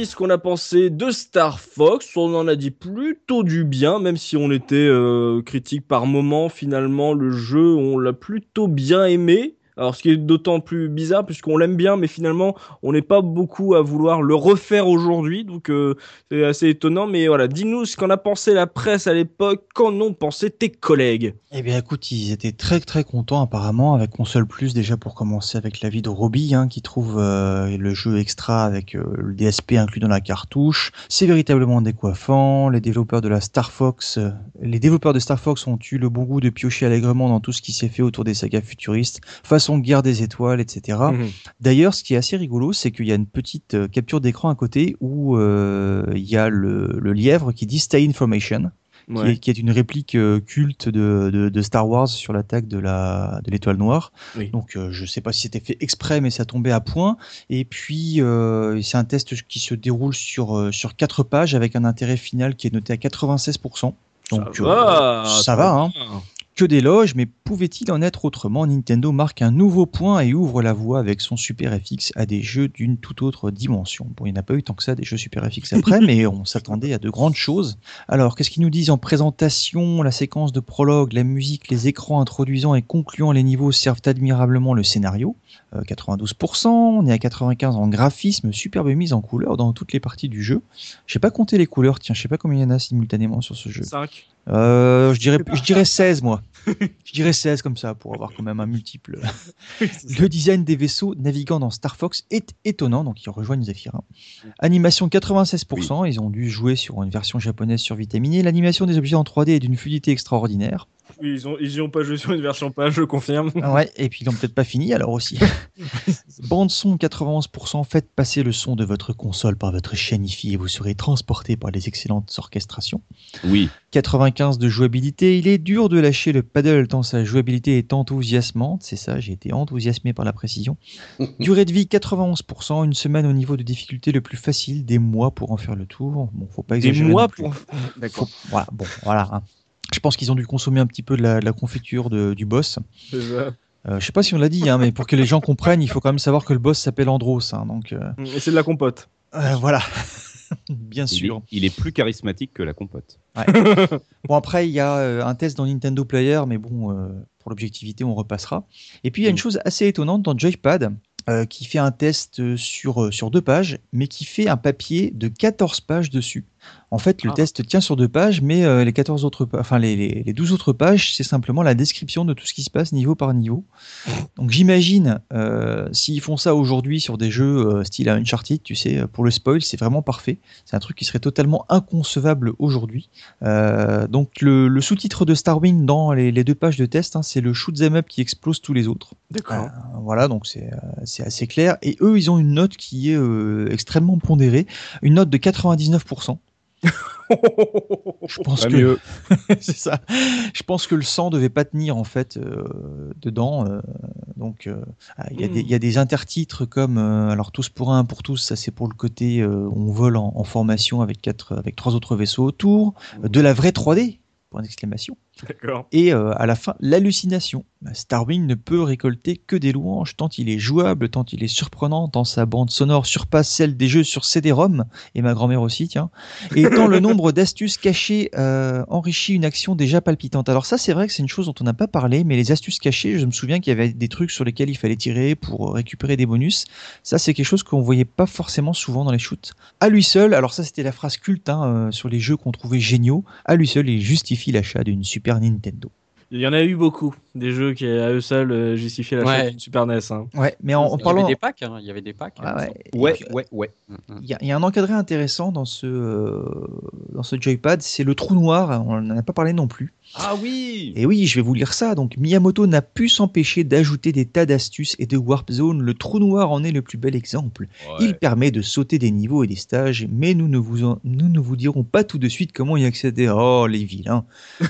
Ce qu'on a pensé de Star Fox, on en a dit plutôt du bien, même si on était euh, critique par moment, finalement le jeu on l'a plutôt bien aimé. Alors ce qui est d'autant plus bizarre puisqu'on l'aime bien, mais finalement on n'est pas beaucoup à vouloir le refaire aujourd'hui, donc euh, c'est assez étonnant. Mais voilà, dis-nous ce qu'en a pensé la presse à l'époque, qu'en ont pensé tes collègues? Eh bien écoute, ils étaient très très contents apparemment avec Console Plus déjà pour commencer avec l'avis de Robbie hein, qui trouve euh, le jeu extra avec euh, le DSP inclus dans la cartouche. C'est véritablement décoiffant. Les développeurs de la Star Fox, les développeurs de Star Fox ont eu le bon goût de piocher allègrement dans tout ce qui s'est fait autour des sagas futuristes, façon guerre des étoiles, etc. Mhm. D'ailleurs, ce qui est assez rigolo, c'est qu'il y a une petite euh, capture d'écran à côté où euh, il y a le, le lièvre qui dit Stay Information qui, Ouais. est, qui est une réplique euh, culte de, de, de Star Wars sur l'attaque de la de l'étoile noire. Oui. Donc euh, je sais pas si c'était fait exprès, mais ça tombait à point. Et puis euh, c'est un test qui se déroule sur sur quatre pages avec un intérêt final qui est noté à 96%. Donc ça va, ça va, hein. Que d'éloges, mais pouvait-il en être autrement? Nintendo marque un nouveau point et ouvre la voie avec son Super FX à des jeux d'une toute autre dimension. Bon, il n'y en a pas eu tant que ça des jeux Super FX après, *laughs* mais on s'attendait à de grandes choses. Alors, qu'est-ce qu'ils nous disent en présentation? La séquence de prologue, la musique, les écrans introduisant et concluant les niveaux servent admirablement le scénario. Euh, 92%, on est à 95 en graphisme, superbe mise en couleur dans toutes les parties du jeu. J'ai pas compté les couleurs, tiens, je sais pas combien il y en a simultanément sur ce jeu. 5. Euh, je dirais, je dirais 16 moi. Je dirais 16 *laughs* comme ça pour avoir quand même un multiple. *laughs* Le design des vaisseaux naviguant dans Star Fox est étonnant, donc ils rejoignent Zephyr. hein. Animation 96%, ils ont dû jouer sur une version japonaise survitaminée. L'animation des objets en 3D est d'une fluidité extraordinaire. Ils ont, ils y ont pas joué sur une version pas, je confirme. Ah Ouais, et puis ils l'ont peut-être pas fini alors aussi. *laughs* Bande son 91%, faites passer le son de votre console par votre chaîne IFI et vous serez transporté par les excellentes orchestrations. Oui. 95 de jouabilité. Il est dur de lâcher le paddle tant sa jouabilité est enthousiasmante. C'est ça, j'ai été enthousiasmé par la précision. *laughs* Durée de vie 91%. Une semaine au niveau de difficulté le plus facile. Des mois pour en faire le tour. Bon, faut pas Des exagérer. mois non plus. pour. Faut- D'accord. Voilà, bon, voilà. hein. Je pense qu'ils ont dû consommer un petit peu de la, de la confiture de- du boss. C'est ça. Euh, je sais pas si on l'a dit, hein, mais pour que les gens comprennent, il faut quand même savoir que le boss s'appelle Andros. hein, donc euh, Et c'est de la compote. euh, voilà. *laughs* Bien Il est, sûr. il est plus charismatique que la compote. *laughs* Bon après il y a un test dans Nintendo Player, mais bon euh, pour l'objectivité on repassera. Et puis il y a une Mm. chose assez étonnante dans Joypad euh, qui fait un test sur sur deux pages, mais qui fait un papier de 14 pages dessus. En fait le Ah. test tient sur deux pages, mais euh, les 14 autres, enfin les, les, les 12 autres pages c'est simplement la description de tout ce qui se passe niveau par niveau. Donc j'imagine euh, s'ils font ça aujourd'hui sur des jeux euh, style Uncharted, tu sais, pour le spoil c'est vraiment parfait. C'est un truc qui serait totalement inconcevable aujourd'hui. Euh, donc le, le sous-titre de Starwing dans les, les deux pages de test, hein, c'est le shoot 'em up qui explose tous les autres. D'accord. Voilà, donc c'est assez clair. Et eux, ils ont une note qui est extrêmement pondérée, une note de 99%. Je pense Pas que *laughs* c'est ça. Je pense que le sang devait pas tenir en fait euh, dedans. euh, donc euh, ah, il y, a Mm. des- il y a des intertitres comme alors tous pour un, pour tous. Ça c'est pour le côté on vole en, en formation avec quatre avec trois autres vaisseaux autour. Euh, De la vraie 3D. Point d'exclamation. Et euh, à la fin, l'hallucination. Starwing ne peut récolter que des louanges, tant il est jouable, tant il est surprenant, tant sa bande sonore surpasse celle des jeux sur CD-ROM, et ma grand-mère aussi, tiens, et tant le nombre d'astuces cachées euh, enrichit une action déjà palpitante. Alors ça, c'est vrai que c'est une chose dont on n'a pas parlé, mais les astuces cachées, je me souviens qu'il y avait des trucs sur lesquels il fallait tirer pour récupérer des bonus. Ça, c'est quelque chose qu'on voyait pas forcément souvent dans les shoots. À lui seul, alors ça, c'était la phrase culte hein, euh, sur les jeux qu'on trouvait géniaux, à lui seul, il justifie l'achat d'une Super Nintendo. Il y en a eu beaucoup, des jeux qui à eux seuls euh, justifiaient la Ouais. Super NES. hein. Ouais, mais en, en Il y parlant, avait des packs, hein, il y avait des packs. Ah ouais. Ouais, puis, ouais, ouais. Mm, mm. Il y, a- il y a un encadré intéressant dans ce euh, dans ce joypad, c'est le trou noir. On n'en a pas parlé non plus. Ah oui Et oui, je vais vous lire ça. Donc Miyamoto n'a pu s'empêcher d'ajouter des tas d'astuces et de warp zone. Le trou noir en est le plus bel exemple. Il permet de sauter des niveaux et des stages, mais nous ne vous en- nous ne vous dirons pas tout de suite comment y accéder. Oh les vilains. *laughs*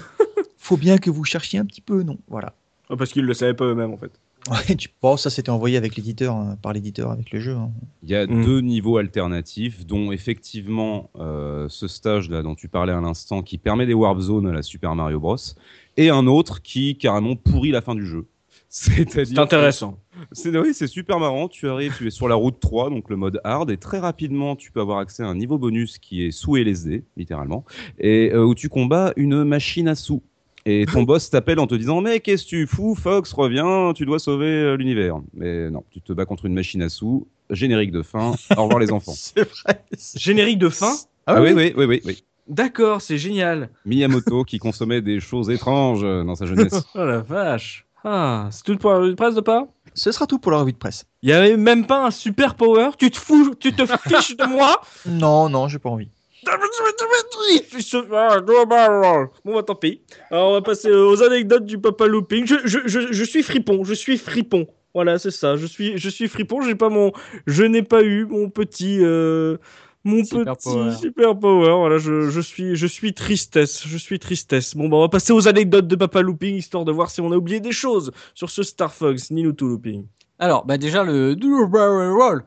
Faut bien que vous cherchiez un petit peu, non Voilà. Ah, Parce qu'ils le savaient pas eux-mêmes en fait. Ouais, tu penses ça c'était envoyé avec l'éditeur, hein, par l'éditeur avec le jeu. hein. Il y a Mm. deux niveaux alternatifs, dont effectivement euh, ce stage là dont tu parlais à l'instant, qui permet des warp zones à la Super Mario Bros, et un autre qui carrément pourrit la fin du jeu. *laughs* C'est intéressant. C'est oui, c'est super marrant. Tu arrives, tu es sur la route 3, donc le mode hard, et très rapidement, tu peux avoir accès à un niveau bonus qui est sous LSD, littéralement, et euh, où tu combats une machine à sous. Et ton boss t'appelle en te disant Mais qu'est-ce que tu fous Fox, reviens, tu dois sauver euh, l'univers. Mais non, tu te bats contre une machine à sous, générique de fin, au revoir les enfants. *laughs* C'est vrai. Générique de fin? Ah, oui, oui, oui, oui, oui. D'accord, c'est génial. Miyamoto qui consommait des choses étranges euh, dans sa jeunesse. *laughs* Oh la vache. Ah, c'est tout pour la revue de presse de pas? Ce sera tout pour la revue de presse. Il y avait même pas un super power? Tu te fous, tu te *laughs* fiches de moi? Non, non, j'ai pas envie. Bon bah tant pis. Alors on va passer aux anecdotes du Papa Looping. Je, je, je, je suis fripon, je suis fripon. Voilà, c'est ça. Je suis, je suis fripon. J'ai pas mon, je n'ai pas eu mon petit, euh, mon Super petit power. super power. Voilà, je, je suis, je suis tristesse. Je suis tristesse. Bon bah on va passer aux anecdotes de Papa Looping histoire de voir si on a oublié des choses sur ce Star Fox ni Looping. Alors, bah déjà le duo barrel roll.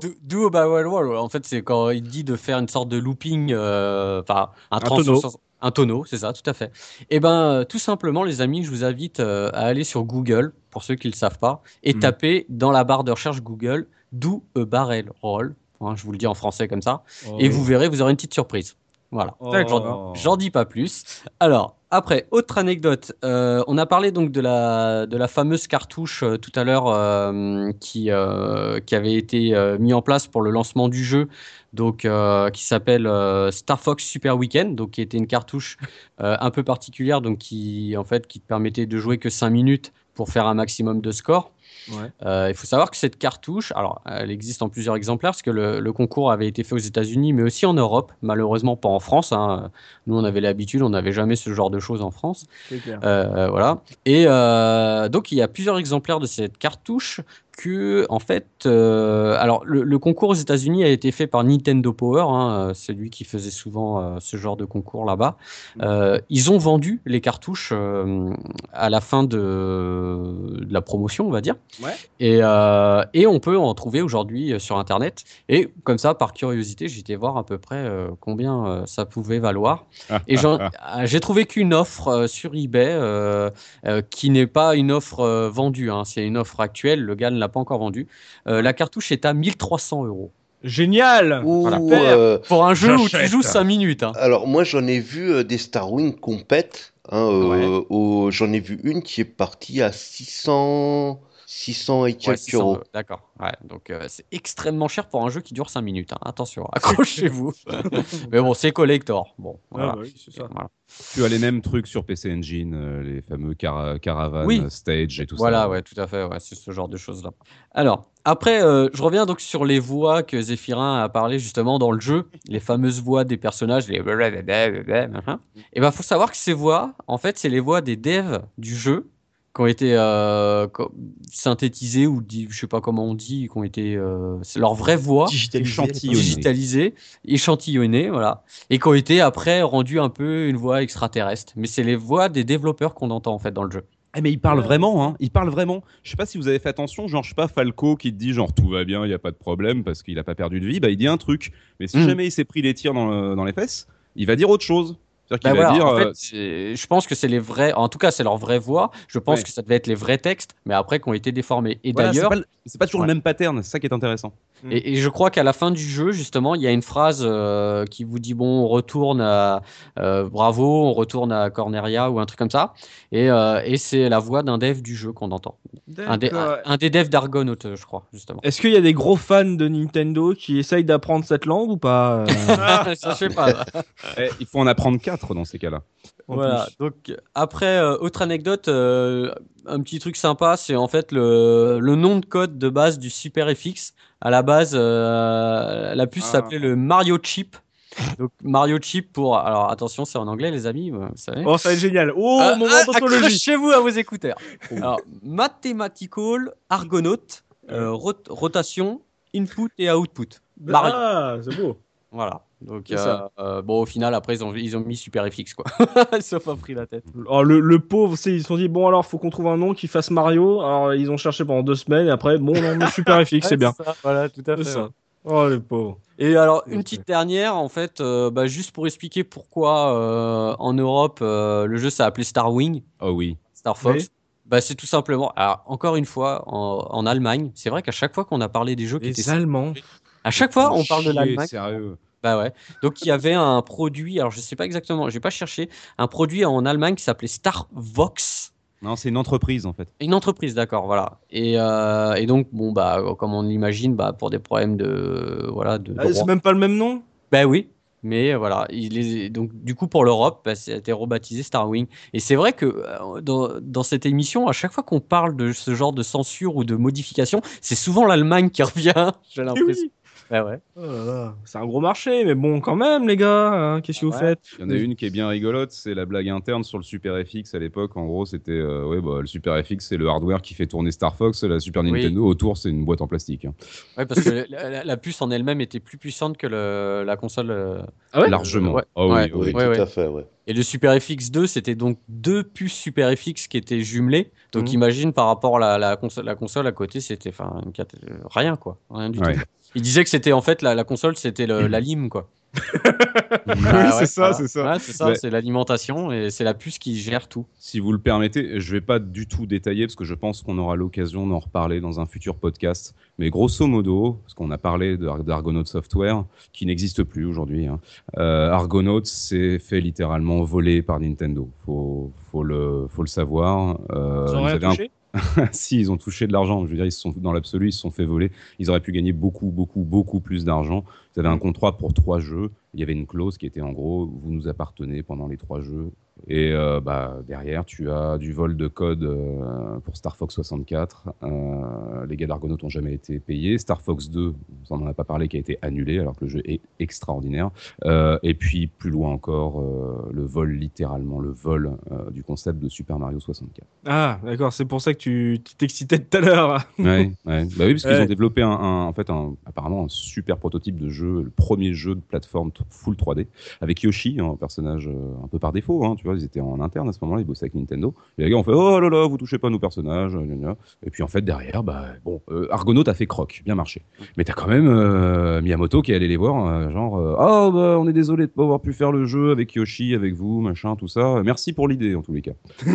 Du- Duo barrel roll, en fait, c'est quand il dit de faire une sorte de looping, euh, enfin un, tonneau. 360 Un tonneau, c'est ça, tout à fait. Et ben, euh, tout simplement, les amis, je vous invite euh, à aller sur Google, pour ceux qui ne le savent pas, et Hmm. taper dans la barre de recherche Google Do a barrel roll. Hein, je vous le dis en français comme ça. Et vous verrez, vous aurez une petite surprise. Voilà. Oh. J'en dis pas plus. Alors, après, autre anecdote. Euh, on a parlé donc de la, de la fameuse cartouche euh, tout à l'heure euh, qui, avait été euh, mis en place pour le lancement du jeu, donc qui s'appelle Star Fox Super Weekend, donc qui était une cartouche un peu particulière, donc qui en fait qui te permettait de jouer que 5 minutes pour faire un maximum de score. Ouais. Euh, il faut savoir que cette cartouche, alors elle existe en plusieurs exemplaires parce que le, le concours avait été fait aux États-Unis, mais aussi en Europe, malheureusement pas en France. hein. Nous, on avait l'habitude, on n'avait jamais ce genre de choses en France. Clair. Euh, voilà. Et euh, donc, il y a plusieurs exemplaires de cette cartouche que, en fait, euh, alors le, le concours aux États-Unis a été fait par Nintendo Power, hein, euh, c'est lui qui faisait souvent euh, ce genre de concours là-bas. Euh, ils ont vendu les cartouches à la fin de, de la promotion, on va dire. Ouais. Et, et on peut en trouver aujourd'hui sur Internet. Et comme ça, par curiosité, été voir à peu près combien ça pouvait valoir. Et *laughs* j'ai trouvé qu'une offre sur eBay qui n'est pas une offre vendue, hein, c'est une offre actuelle, le gars ne l'a pas encore vendue. Euh, la cartouche est à 1300 euros. Génial. Voilà. euh, Pour un jeu où tu joues 5 minutes. hein. alors moi j'en ai vu euh, des Star Wing compètes. Hein, euh, j'en ai vu une qui est partie à 600, 600 et Ouais, quelques 600 euros. euros. D'accord. Ouais, donc euh, c'est extrêmement cher pour un jeu qui dure 5 minutes. hein. Attention, *laughs* accrochez-vous. *laughs* Mais bon, c'est collector. Bon, voilà. Ah bah oui, c'est ça. Voilà. tu as les mêmes trucs sur PC Engine, euh, les fameux cara- caravane, Oui. euh, stage et tout Voilà, ça. ouais, tout à fait, ouais, c'est ce genre de choses-là. Alors, après, euh, je reviens donc sur les voix que Zéphirin a parlé justement dans le jeu, les fameuses voix des personnages, les. Et ben, faut savoir que ces voix, en fait, c'est les voix des devs du jeu qui ont été euh, synthétisées ou dit, je sais pas comment on dit, qui ont été, euh, c'est leur vraie voix Digitalisé. Échantillonné. digitalisées, échantillonnées, voilà, et qui ont été après rendues un peu une voix extraterrestre. Mais c'est les voix des développeurs qu'on entend en fait dans le jeu. Eh, mais il parle vraiment, hein. Il parle vraiment. Je sais pas si vous avez fait attention, genre, je sais pas, Falco qui te dit, genre, tout va bien, il y a pas de problème parce qu'il a pas perdu de vie, bah, il dit un truc. Mais si Mm. jamais il s'est pris les tirs dans, le- dans les fesses, il va dire autre chose. Bah qu'il va voilà, dire, en euh, fait, je pense que c'est les vrais, en tout cas, c'est leur vraie voix. Je pense Ouais. que ça devait être les vrais textes, mais après qui ont été déformés. Et voilà, d'ailleurs, c'est pas toujours Ouais. le même pattern, c'est ça qui est intéressant. et, et je crois qu'à la fin du jeu, justement, il y a une phrase euh, qui vous dit bon, on retourne à euh, Bravo, on retourne à Corneria ou un truc comme ça. Et, euh, et c'est la voix d'un dev du jeu qu'on entend. Un des, D'accord. un, un des devs d'Argonaut, je crois, justement. Est-ce qu'il y a des gros fans de Nintendo qui essayent d'apprendre cette langue ou pas euh, *laughs* ça, je sais pas. *laughs* Eh, il faut en apprendre quatre dans ces cas-là. Voilà. plus Donc après, euh, autre anecdote, euh, un petit truc sympa, c'est en fait le, le nom de code de base du Super FX. À la base, euh, la puce Ah. s'appelait le Mario Chip. Donc Mario Chip pour. Alors attention, c'est en anglais, les amis, vous savez. Oh, ça va être génial. Oh, Ah, moment d'anthologie. Accrochez-vous à vos écouteurs. Alors, Mathematical Argonaut, euh, rot- rotation, input et output. Mario. Ah, c'est beau. Voilà. Donc, euh, euh, bon, au final, après, ils ont, ils ont mis Super FX, quoi. *laughs* Ils se sont pas pris la tête. Oh, le, le pauvre, ils se sont dit, bon, alors, faut qu'on trouve un nom qui fasse Mario. Alors, ils ont cherché pendant deux semaines, et après, bon, non, mais Super *laughs* FX, c'est bien. ça, voilà, tout à fait. ça. Oh, les pauvres. Et alors, une petite dernière, en fait, euh, bah, juste pour expliquer pourquoi en Europe, le jeu s'est appelé Star Wing, Oh oui. Star Fox. Oui. Bah, c'est tout simplement. Alors, encore une fois, en, en Allemagne, c'est vrai qu'à chaque fois qu'on a parlé des jeux qui Les étaient. Allemands. À chaque fois, on parle de l'Allemagne. Sérieux. Bah ouais. Donc, il y avait un produit, alors je sais pas exactement, j'ai pas cherché, un produit en Allemagne qui s'appelait Starvox. Non, c'est une entreprise en fait. Une entreprise, d'accord, voilà. Et, euh, et donc, bon, bah, comme on l'imagine, bah, pour des problèmes de. Voilà, de. Ah, c'est même pas le même nom? Ben oui, mais euh, voilà. Il est, donc, du coup, pour l'Europe, bah, ça a été rebaptisé Starwing. Et c'est vrai que euh, dans, dans cette émission, à chaque fois qu'on parle de ce genre de censure ou de modification, c'est souvent l'Allemagne qui *laughs* revient. J'ai Eh l'impression. oui. Ouais. Oh C'est un gros marché, mais bon, quand même, les gars, hein, qu'est-ce que vous Ouais. faites Il y en a une qui est bien rigolote, c'est la blague interne sur le Super FX à l'époque. En gros, c'était euh, ouais, bah, le Super FX, c'est le hardware qui fait tourner Star Fox. La Super Oui. Nintendo autour, c'est une boîte en plastique. hein. Ouais, parce que *laughs* la, la- la puce en elle-même était plus puissante que le- la console. euh, Ah ouais? Largement. Ouais. Ah oui, Ouais. oui. Tout ouais. à fait, ouais. Et le Super FX2, c'était donc deux puces Super FX qui étaient jumelées. Donc Mhm. imagine par rapport à la, la console, la console à côté, c'était enfin rien quoi, rien du Ouais. tout. Il disait que c'était en fait la, la console, c'était le- la lime quoi. Oui, Ah c'est ça, c'est ça. Ouais, c'est ça, c'est l'alimentation et c'est la puce qui gère tout. Si vous le permettez, je vais pas du tout détailler parce que je pense qu'on aura l'occasion d'en reparler dans un futur podcast. Mais grosso modo, parce qu'on a parlé d'Argonaut Software, qui n'existe plus aujourd'hui. Hein. Euh, Argonaut s'est fait littéralement voler par Nintendo. Faut, faut le, faut le savoir. Euh, Ils ont ils rien avaient un- touché? *laughs* si, ils ont touché de l'argent. Je veux dire, ils se sont, dans l'absolu, ils se sont fait voler. Ils auraient pu gagner beaucoup, beaucoup, beaucoup plus d'argent. Ils avaient un contrat pour trois jeux. Il y avait une clause qui était en gros, vous nous appartenez pendant les trois jeux. Et euh, bah, derrière, tu as du vol de code euh, pour Star Fox 64. Euh, les gars d'Argonaut n'ont jamais été payés. Star Fox 2, on n'en a pas parlé, qui a été annulé alors que le jeu est extraordinaire. Et puis plus loin encore, le vol, littéralement, le vol du concept de Super Mario 64. Ah, d'accord, c'est pour ça que tu t'excitais tout à l'heure. Ouais, ouais. Bah oui, parce qu'ils Ouais. ont développé un, un- en fait, un, apparemment un super prototype de jeu, le premier jeu de plateforme full 3D, avec Yoshi, un personnage un peu par défaut, hein, tu vois, ils étaient en interne à ce moment-là, ils bossaient avec Nintendo. Et les gars ont fait, oh là là, vous touchez pas nos personnages. Et puis en fait, derrière, bah, bon, euh, Argonaut a fait croc, bien marché. Mais t'as quand même euh, Miyamoto qui est allé les voir, euh, genre, euh, ah bah, on est désolé de pas avoir pu faire le jeu avec Yoshi, avec vous, machin, tout ça. Merci pour l'idée, en tous les cas. *laughs*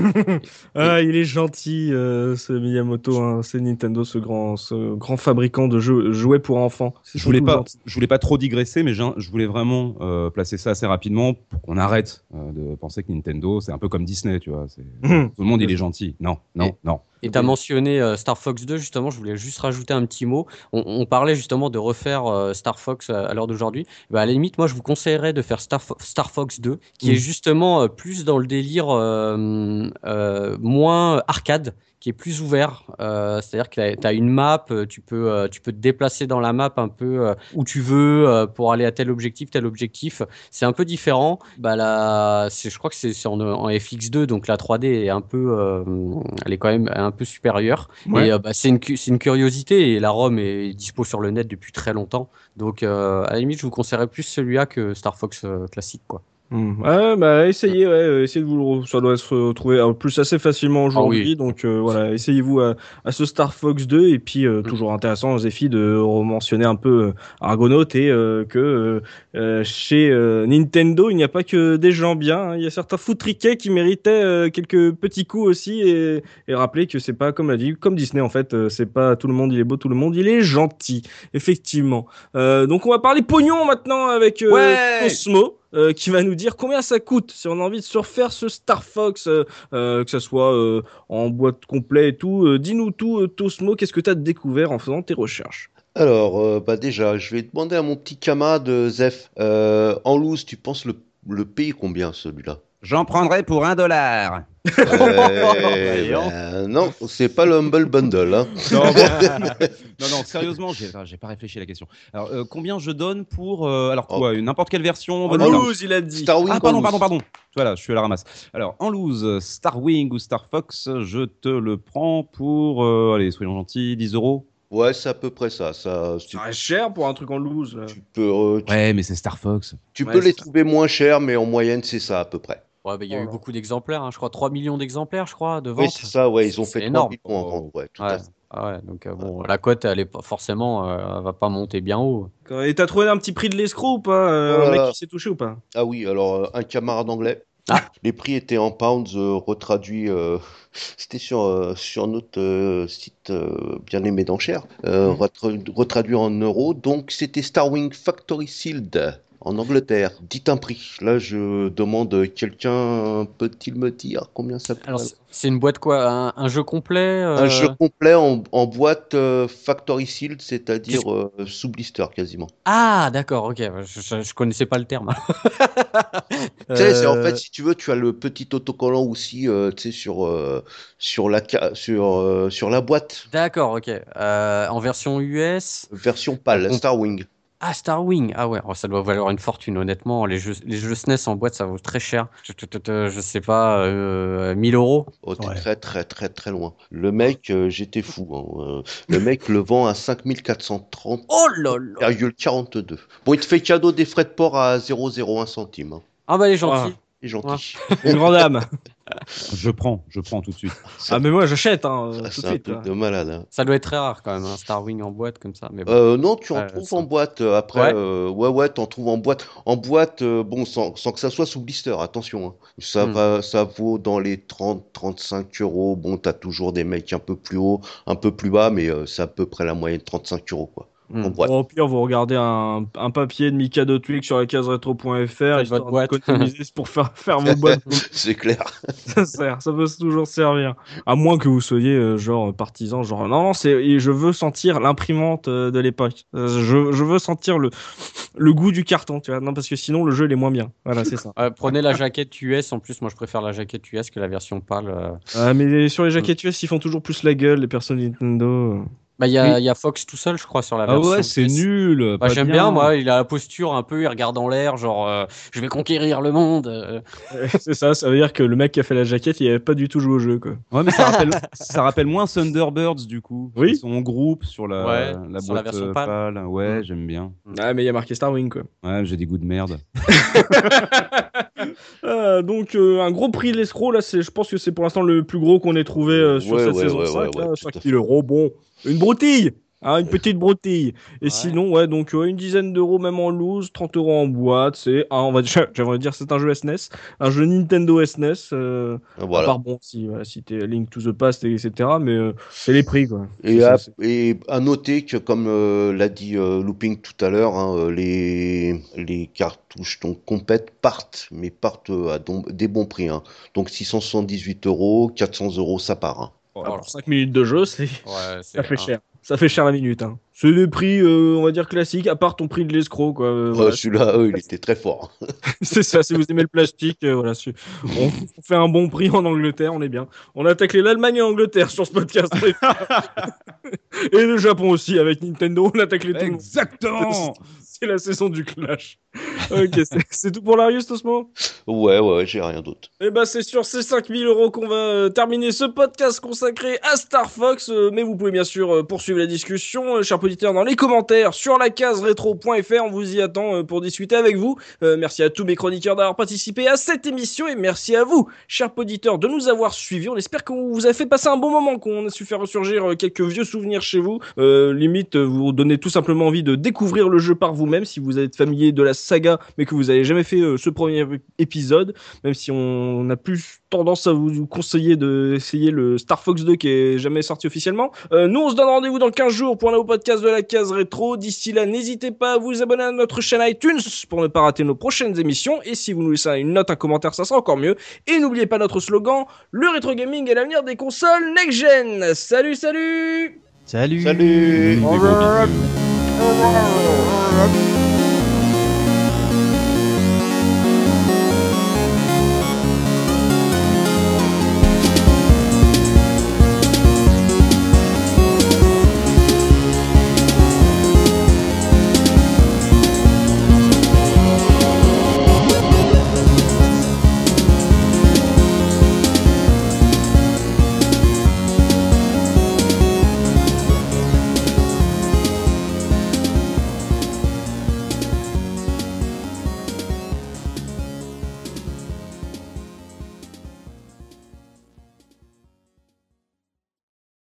Ah, il est gentil, ce Miyamoto. hein. C'est Nintendo, ce grand, ce grand fabricant de jeux, jouets pour enfants. Je voulais pas, gentil. je voulais pas trop digresser, mais je voulais vraiment placer ça assez rapidement pour qu'on arrête de penser que Nintendo, c'est un peu comme Disney, tu vois. c'est- Mhm. Tout le monde, il est gentil. Non, non, Et- non. Et tu as mentionné euh, Star Fox 2, justement, je voulais juste rajouter un petit mot. On, on parlait justement de refaire euh, Star Fox à, à l'heure d'aujourd'hui. Bah, à la limite, moi, je vous conseillerais de faire Star, Fo- Star Fox 2, qui Mm. est justement euh, plus dans le délire euh, euh, moins arcade, qui est plus ouvert. Euh, C'est-à-dire que tu as une map, euh, tu peux, euh, tu peux te déplacer dans la map un peu où tu veux pour aller à tel objectif, tel objectif. C'est un peu différent. Bah, là, je crois que c'est en, en FX2, donc la 3D est un peu, euh, elle est quand même un peu supérieure. Ouais. Et euh, bah, c'est une, curiosité et la ROM est dispo sur le net depuis très longtemps. Donc à la limite, je vous conseillerais plus celui-là que Star Fox classique, quoi. Hmm. Ouais, bah essayez, ouais, euh, essayez de vous le ça doit se retrouver en plus assez facilement aujourd'hui, Ah oui. donc euh, voilà, essayez-vous à, à ce Star Fox 2 et puis euh, Mm. toujours intéressant Zephy de mentionner un peu euh, Argonaut et euh, que euh, chez euh, Nintendo il n'y a pas que des gens bien, hein. il y a certains foutriquets qui méritaient euh, quelques petits coups aussi et, et rappeler que c'est pas comme l'a dit, comme Disney en fait, euh, c'est pas tout le monde il est beau, tout le monde il est gentil, effectivement. Euh, donc on va parler pognon maintenant avec euh, Ouais Cosmo. Euh, qui va nous dire combien ça coûte si on a envie de se refaire ce Star Fox, euh, euh, que ça soit en boîte complet et tout. Dis-nous tout, Tosmo, qu'est-ce que tu as découvert en faisant tes recherches Alors, bah déjà, je vais demander à mon petit camarade Zef. En loose, tu penses le, le payer combien celui-là? J'en prendrai pour un dollar. Euh, ben, Non, c'est pas le Humble Bundle. Hein. Non, *laughs* bon. non, non, sérieusement, j'ai j'ai pas réfléchi à la question. Alors, euh, combien je donne pour. euh, alors, quoi, n'importe quelle version En vanilla loose, il a dit. Star Wing Ah, en pardon, pardon, pardon. Voilà, je suis à la ramasse. Alors, en loose, Star Wing ou Star Fox, je te le prends pour. euh, allez, soyons gentils, 10 euros. Ouais, c'est à peu près ça. ça reste cher pour un truc en loose. là. tu peux, euh, tu, Ouais, mais c'est Star Fox. tu Ouais, peux les c'est ça. trouver moins chers, mais en moyenne, c'est ça à peu près. Ouais, bah, il y a eu beaucoup d'exemplaires, hein, je crois 3 millions d'exemplaires, je crois, de Oui, ventes. c'est ça, ouais, ils ont fait énorme. 3 millions en vente, ouais, tout Ouais. à fait. Ah ouais, donc euh, bon, la cote, elle est pas forcément, euh, elle va pas monter bien haut. Et t'as trouvé un petit prix de l'escroc ou pas euh, Un mec qui s'est touché ou pas? Ah oui, alors, euh, un camarade anglais. Les prix étaient en pounds euh, retraduits. euh, *laughs* C'était sur, euh, sur notre euh, site euh, bien aimé d'enchères, euh, retra- retraduit en euros. Donc c'était Starwing Factory Sealed en Angleterre. Dites un prix. Là, je demande quelqu'un peut-il me dire combien ça coûte Alors, c'est- une boîte quoi? Un, un jeu complet euh, Un jeu complet en, en boîte euh, Factory Sealed, c'est-à-dire euh, sous blister quasiment. Ah, d'accord, ok. Je, je, je connaissais pas le terme. *laughs* Tu sais, c'est en fait, si tu veux, tu as le petit autocollant aussi, tu sais, sur, sur la, sur, sur la boîte, D'accord, ok. En version US. version On- Starwing. Ah, Starwing. Ah ouais, oh, ça doit valoir une fortune, honnêtement. Les jeux, les jeux SNES en boîte, ça vaut très cher. Je, je, je- je sais pas, euh, 1000 euros. Oh, t'es Ouais. très, très, très, très loin. Le mec, euh, j'étais fou. hein, euh, le mec le vend à 5430,42. Oh là là. Bon, il te fait cadeau des frais de port à 0,01 centime. hein. Ah bah, il est gentil. Gentil. *laughs* Une grande âme. Je prends, je prends tout de suite. Ah, mais moi, j'achète, hein, Ça, tout de c'est un suite. truc là. de malade. hein. Ça doit être très rare quand même, un Starwing en boîte comme ça. Mais bon. Euh, non, tu en Ouais, trouves ça- en boîte. euh, Après, Ouais. euh, ouais, ouais, t'en trouves en boîte. En boîte, euh, bon, sans, sans que ça soit sous blister, attention. hein. Ça Hmm. va, ça vaut dans les 30, 35 euros. Bon, t'as toujours des mecs un peu plus haut, un peu plus bas, mais euh, c'est à peu près la moyenne 35 euros, quoi. Bon, au pire, vous regardez un, un papier de Mikado Twig sur la case rétro.fr histoire votre boîte. d'économiser pour faire, *laughs* faire vos boîtes. *laughs* C'est clair. ça sert, ça peut toujours servir. À moins que vous soyez euh, genre partisan, genre non, non, c'est, je veux sentir l'imprimante euh, de l'époque. Euh, je, je veux sentir le, le goût du carton, tu vois. Non, parce que sinon le jeu il est moins bien. Voilà, c'est ça. *laughs* Euh, prenez la jaquette US. En plus, moi, je préfère la jaquette US que la version pâle. euh. Euh, mais sur les jaquettes US, ils font toujours plus la gueule, les personnes Nintendo. Bah, il y, a Oui. il y a Fox tout seul, je crois, sur la Ah version. ouais, c'est nul. Bah, j'aime bien. moi. Il a la posture un peu, il regarde en l'air, genre, euh, je vais conquérir le monde. euh. *laughs* c'est ça, ça veut dire que le mec qui a fait la jaquette, il avait pas du tout joué au jeu, quoi. Ouais, mais ça rappelle, *laughs* ça rappelle moins Thunderbirds du coup. Oui. Ils sont en groupe sur la, Ouais, la sur la version euh, pâle. pâle. Ouais, Mm. j'aime bien. Ah, mais il y a marqué Starwing, quoi. Ouais, j'ai des goûts de merde. *laughs* *laughs* Euh, donc euh, un gros prix de l'escroc là c'est je pense que c'est pour l'instant le plus gros qu'on ait trouvé euh, sur Ouais, cette ouais, saison ouais, 5 ouais, là, ouais, 5 tout à 000 euros. Bon une broutille hein, une petite broutille et Ouais. sinon ouais donc euh, une dizaine d'euros même en loose 30 euros en boîte c'est ah, on va *laughs* dire j'aimerais dire c'est un jeu SNES un jeu Nintendo SNES euh, à Voilà. part bon si voilà, si t'es Link to the Past et- etc mais euh, c'est les prix quoi Et à, c'est- et à noter que, comme euh, l'a dit euh, Looping tout à l'heure, hein, euh, les, les cartouches donc compètes partent, mais partent euh, à don- des bons prix. hein. Donc 678 euros, 400 euros, ça part. hein. voilà, pour 5 minutes de jeu c'est Ouais, *laughs* ça fait un- cher ça fait cher la minute hein. c'est des prix euh, on va dire classiques à part ton prix de l'escroc quoi Euh, voilà. Celui-là, euh, il était très fort. *laughs* C'est ça, si vous aimez le plastique, euh, voilà. On fait un bon prix en Angleterre, on est bien. On a taclé l'Allemagne et l'Angleterre sur ce podcast. *laughs* et le Japon aussi, avec Nintendo, on a taclé tout le monde. Exactement. C'est la saison du clash. *laughs* Ok, c'est- tout pour l'Arius, Tosmo? Ouais, ouais, j'ai rien d'autre. Eh ben, c'est sur ces 5000 euros qu'on va euh, terminer ce podcast consacré à Star Fox. euh, mais vous pouvez bien sûr euh, poursuivre la discussion, chers auditeurs, dans les commentaires sur la case rétro.fr. On vous y attend pour discuter avec vous. Merci à tous mes chroniqueurs d'avoir participé à cette émission et merci à vous, chers auditeurs, de nous avoir suivis. On espère qu'on vous a fait passer un bon moment, qu'on a su faire ressurgir quelques vieux souvenirs chez vous. Limite, vous donnez tout simplement envie de découvrir le jeu par vous-même si vous êtes familier de la saga, mais que vous avez jamais fait euh, ce premier épisode même si on a plus tendance à vous conseiller d'essayer le Star Fox 2 qui est jamais sorti officiellement. Euh, nous, on se donne rendez-vous dans 15 jours pour un nouveau podcast de la case rétro. D'ici là, n'hésitez pas à vous abonner à notre chaîne iTunes pour ne pas rater nos prochaines émissions. Et si vous nous laissez une note, un commentaire, ça sera encore mieux. Et n'oubliez pas notre slogan, le rétro gaming est l'avenir des consoles next-gen. Salut, salut Salut Salut. Au revoir.